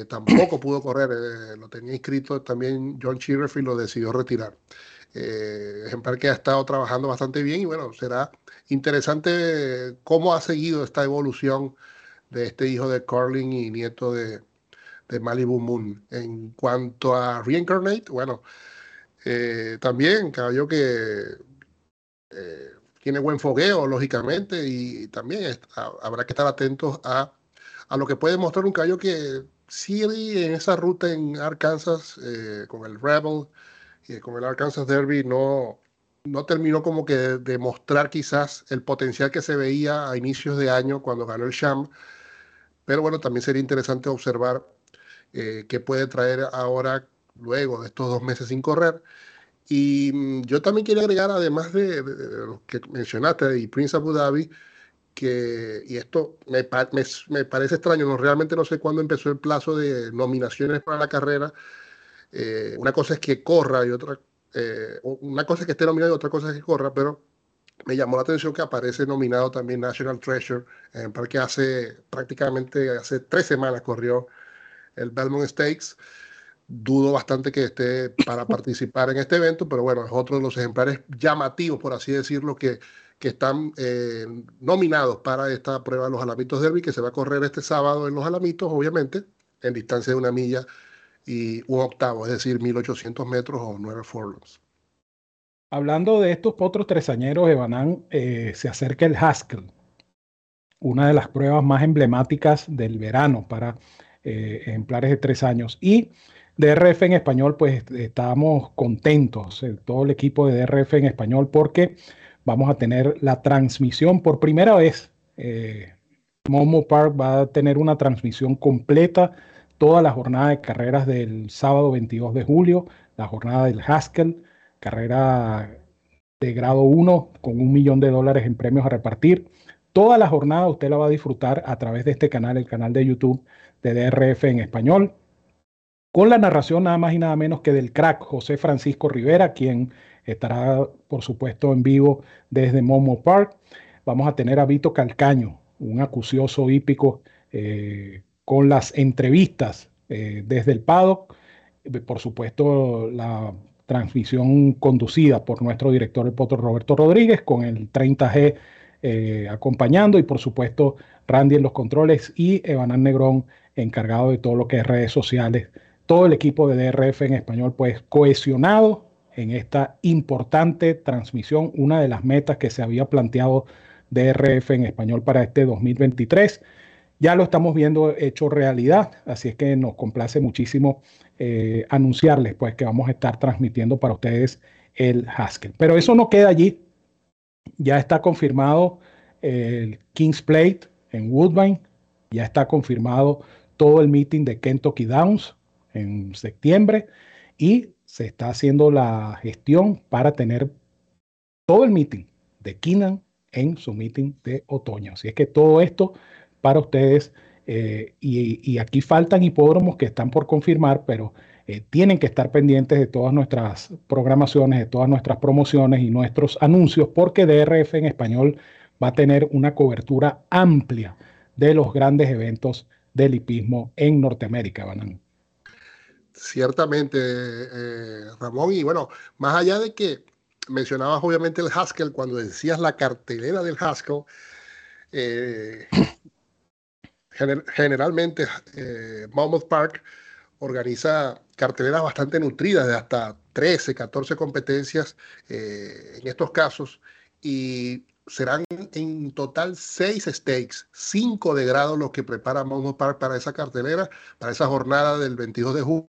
Speaker 3: tampoco pudo correr, lo tenía inscrito también John y lo decidió retirar. ejemplar que ha estado trabajando bastante bien y bueno, será interesante cómo ha seguido esta evolución de este hijo de Carlin y nieto de, de Malibu Moon. En cuanto a Reincarnate, bueno, eh, también caballo que eh, tiene buen fogueo, lógicamente, y también habrá que estar atentos a, a, lo que puede mostrar un caballo que sigue en esa ruta en Arkansas eh, con el Rebel y con el Arkansas Derby no, no terminó como que de mostrar quizás el potencial que se veía a inicios de año cuando ganó el Sham. Pero bueno, también sería interesante observar eh, qué puede traer ahora, luego de estos dos meses sin correr. Y mm, yo también quería agregar, además de, lo que mencionaste, y Prince Abu Dhabi, que, y esto me, me, parece extraño, no, realmente no sé cuándo empezó el plazo de nominaciones para la carrera. Eh, una cosa es que corra y otra eh, una cosa es que esté nominado y otra cosa es que corra, pero me llamó la atención que aparece nominado también National Treasure, en que hace prácticamente hace tres semanas corrió el Belmont Stakes. Dudo bastante que esté para participar en este evento, pero bueno, es otro de los ejemplares llamativos, por así decirlo, que, que están eh, nominados para esta prueba de los Alamitos Derby, que se va a correr este sábado en los Alamitos, obviamente, en distancia de una milla y un octavo, es decir, 1800 metros o 9 furlongs.
Speaker 2: Hablando de estos potros tresañeros, Evanán, eh, se acerca el Haskell, una de las pruebas más emblemáticas del verano para eh, ejemplares de tres años. Y DRF en español, pues estamos contentos, eh, todo el equipo de DRF en español, porque vamos a tener la transmisión por primera vez. Momo Park va a tener una transmisión completa toda la jornada de carreras del sábado 22 de julio, la jornada del Haskell, carrera de grado 1 con un millón de dólares en premios a repartir. Toda la jornada usted la va a disfrutar a través de este canal, el canal de YouTube de DRF en español, con la narración nada más y nada menos que del crack José Francisco Rivera, quien estará, por supuesto, en vivo desde Momo Park. Vamos a tener a Vito Calcaño, un acucioso hípico eh, con las entrevistas eh, desde el paddock, por supuesto la transmisión conducida por nuestro director el potro Roberto Rodríguez con el 30G eh, acompañando y por supuesto Randy en los controles y Evanán Negrón encargado de todo lo que es redes sociales. Todo el equipo de DRF en español pues cohesionado en esta importante transmisión, una de las metas que se había planteado DRF en español para este 2023 ya lo estamos viendo hecho realidad, así es que nos complace muchísimo eh, anunciarles pues que vamos a estar transmitiendo para ustedes el Haskell. Pero eso no queda allí. Ya está confirmado el Kings Plate en Woodbine, ya está confirmado todo el meeting de Kentucky Downs en septiembre y se está haciendo la gestión para tener todo el meeting de Keenan en su meeting de otoño. Así es que todo esto para ustedes. Eh, y, aquí faltan hipódromos que están por confirmar, pero eh, tienen que estar pendientes de todas nuestras programaciones, de todas nuestras promociones y nuestros anuncios, porque DRF en español va a tener una cobertura amplia de los grandes eventos del hipismo en Norteamérica, Banán.
Speaker 3: Ciertamente, eh, Ramón, y bueno, más allá de que mencionabas obviamente el Haskell, cuando decías la cartelera del Haskell, generalmente eh, Monmouth Park organiza carteleras bastante nutridas de hasta 13, 14 competencias eh, en estos casos y serán en total 6 stakes, 5 de grado los que prepara Monmouth Park para esa cartelera, para esa jornada del 22 de julio,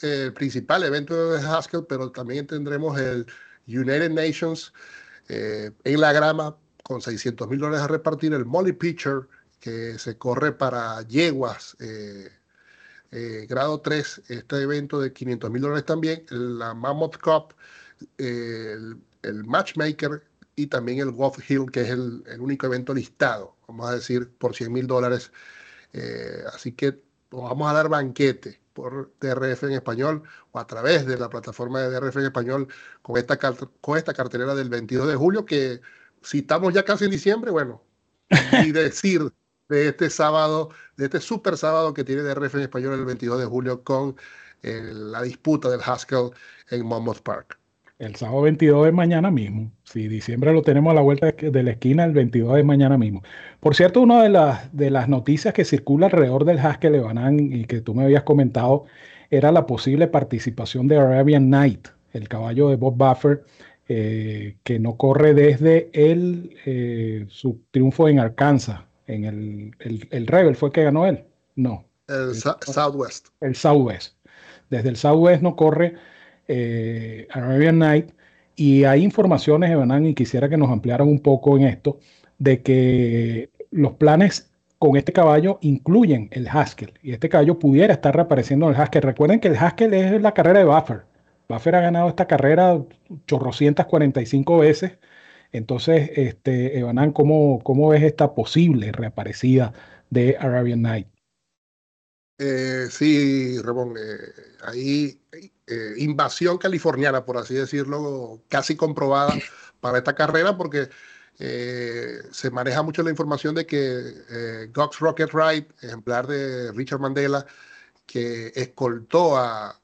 Speaker 3: el principal evento de Haskell, pero también tendremos el United Nations eh, en la grama con 600 mil dólares a repartir, el Molly Pitcher, que se corre para yeguas, eh, eh, grado 3, este evento de 500 mil dólares también, la Mammoth Cup, eh, el, Matchmaker y también el Wolf Hill, que es el, único evento listado, vamos a decir, por 100 mil dólares. así que vamos a dar banquete por DRF en español o a través de la plataforma de DRF en español con esta, con esta cartelera del 22 de julio que si estamos ya casi en diciembre, bueno, y decir de este sábado, de este super sábado que tiene DRF en español el 22 de julio con eh, la disputa del Haskell en Monmouth Park.
Speaker 2: El sábado 22 es mañana mismo. Si diciembre lo tenemos a la vuelta de la esquina, el 22 es mañana mismo. Por cierto, una de las, de las noticias que circula alrededor del Haskell Lebanon y que tú me habías comentado era la posible participación de Arabian Night, el caballo de Bob Buffer, eh, que no corre desde el, eh, su triunfo en Arkansas. En el, el, Rebel fue que ganó él. No.
Speaker 3: El, Southwest.
Speaker 2: El Southwest. Desde el Southwest no corre eh, Arabian Night. Y hay informaciones, Evanán, y quisiera que nos ampliaran un poco en esto, de que los planes con este caballo incluyen el Haskell. Y este caballo pudiera estar reapareciendo en el Haskell. Recuerden que el Haskell es la carrera de Buffer. Buffer ha ganado esta carrera chorrocientas 45 veces. Entonces, este, Evanán, ¿cómo, ¿cómo ves esta posible reaparecida de Arabian Night?
Speaker 3: Eh, sí, Ramón, eh, ahí eh, invasión californiana, por así decirlo, casi comprobada para esta carrera, porque se maneja mucho la información de que Gox Rocket Ride, ejemplar de Richard Mandela, que escoltó a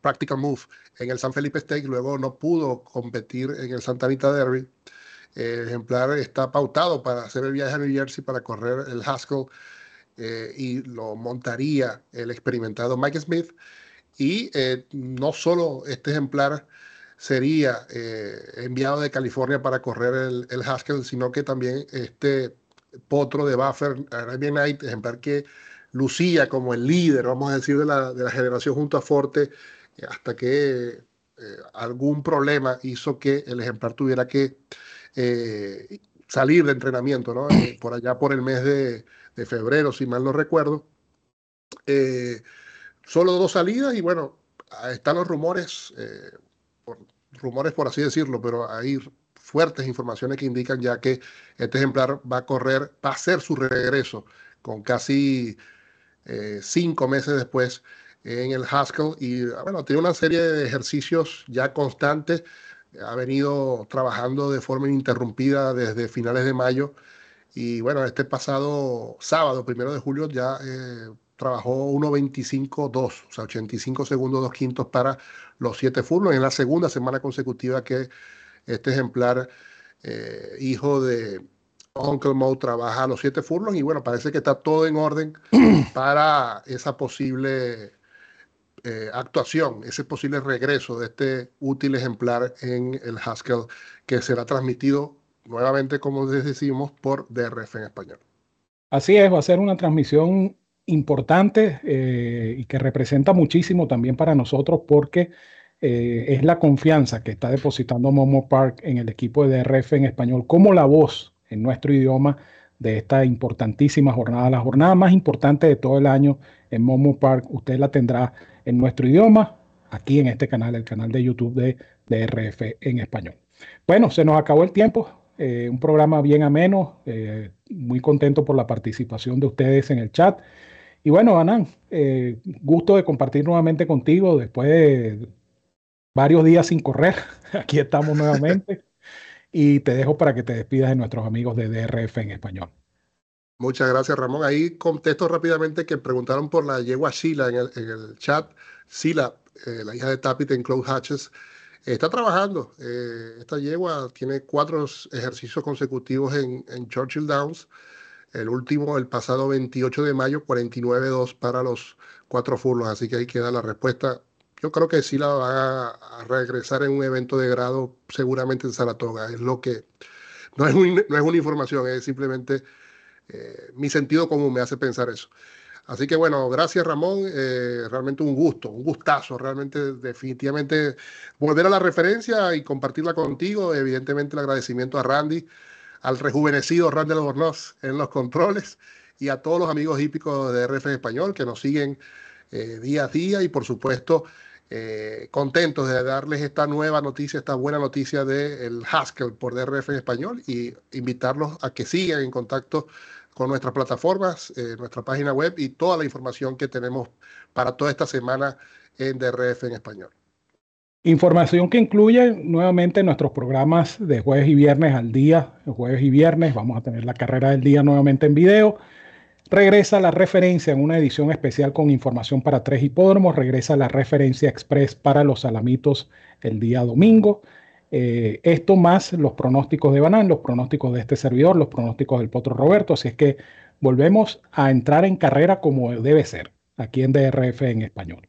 Speaker 3: Practical Move en el San Felipe State, luego no pudo competir en el Santa Anita Derby. El ejemplar está pautado para hacer el viaje a New Jersey para correr el Haskell eh, y lo montaría el experimentado Mike Smith. Y eh, no solo este ejemplar sería eh, enviado de California para correr el, el, Haskell, sino que también este potro de Buffer, Arabian Night, ejemplar que lucía como el líder, vamos a decir, de la, de la generación junto a Forte, hasta que algún problema hizo que el ejemplar tuviera que salir de entrenamiento, ¿no? por allá por el mes de, febrero, si mal no recuerdo. Eh, solo dos salidas y bueno, están los rumores, eh, rumores por así decirlo, pero hay fuertes informaciones que indican ya que este ejemplar va a correr, va a hacer su regreso con casi eh, cinco meses después en el Haskell y bueno, tiene una serie de ejercicios ya constantes, ha venido trabajando de forma ininterrumpida desde finales de mayo y bueno, este pasado sábado, primero de julio, ya eh, trabajó 1.25.2, o sea, 85 segundos, dos quintos para los siete furlongs. En la segunda semana consecutiva que este ejemplar, eh, hijo de Uncle Mo, trabaja a los siete furlongs. Y bueno, parece que está todo en orden para esa posible eh, actuación, ese posible regreso de este útil ejemplar en el Haskell que será transmitido nuevamente, como decimos, por DRF en español.
Speaker 2: Así es, va a ser una transmisión importante eh, y que representa muchísimo también para nosotros porque eh, es la confianza que está depositando Momo Park en el equipo de DRF en español como la voz en nuestro idioma de esta importantísima jornada, la jornada más importante de todo el año en Momo Park. Usted la tendrá en nuestro idioma, aquí en este canal, el canal de YouTube de DRF en español. Bueno, se nos acabó el tiempo. Eh, un programa bien ameno, eh, muy contento por la participación de ustedes en el chat. Y bueno, Anán, eh, gusto de compartir nuevamente contigo después de varios días sin correr. Aquí estamos nuevamente. y te dejo para que te despidas de nuestros amigos de DRF en español.
Speaker 3: Muchas gracias, Ramón. Ahí contesto rápidamente que preguntaron por la yegua Sila en el, chat. Sila, la hija de Tapit en Close Hatches, Está trabajando. Eh, esta yegua tiene cuatro ejercicios consecutivos en, Churchill Downs. El último, el pasado 28 de mayo, 49-2 para los cuatro furlos. Así que ahí queda la respuesta. Yo creo que sí la va a, regresar en un evento de grado, seguramente en Saratoga. Es lo que. No es, no es una información, es simplemente eh, mi sentido común me hace pensar eso. Así que bueno, gracias Ramón, eh, realmente un gusto, un gustazo, realmente definitivamente volver a la referencia y compartirla contigo, evidentemente el agradecimiento a Randy, al rejuvenecido Randy Albornoz en los controles y a todos los amigos hípicos de RF Español que nos siguen eh, día a día y por supuesto contentos de darles esta nueva noticia, esta buena noticia del Haskell por DRF español y invitarlos a que sigan en contacto con nuestras plataformas, eh, nuestra página web y toda la información que tenemos para toda esta semana en DRF en español.
Speaker 2: Información que incluye nuevamente nuestros programas de jueves y viernes al día, jueves y viernes, vamos a tener la carrera del día nuevamente en video. Regresa la referencia en una edición especial con información para tres hipódromos, regresa la referencia express para los salamitos el día domingo. Eh, esto más los pronósticos de Banán, los pronósticos de este servidor, los pronósticos del Potro Roberto, así es que volvemos a entrar en carrera como debe ser, aquí en DRF en español.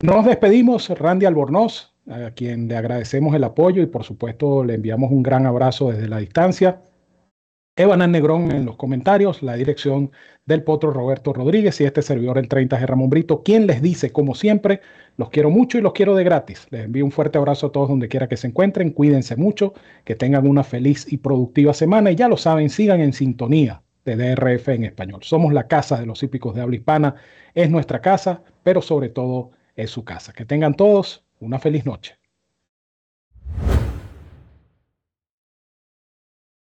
Speaker 2: Nos despedimos, Randy Albornoz, a quien le agradecemos el apoyo y por supuesto le enviamos un gran abrazo desde la distancia. Evan Negrón en los comentarios, la dirección del potro Roberto Rodríguez y este servidor el 30 de Ramón Brito, quien les dice, como siempre, los quiero mucho y los quiero de gratis. Les envío un fuerte abrazo a todos donde quiera que se encuentren, cuídense mucho, que tengan una feliz y productiva semana y ya lo saben, sigan en sintonía de DRF en español. Somos la casa de los hípicos de habla hispana, es nuestra casa, pero sobre todo es su casa. Que tengan todos una feliz noche.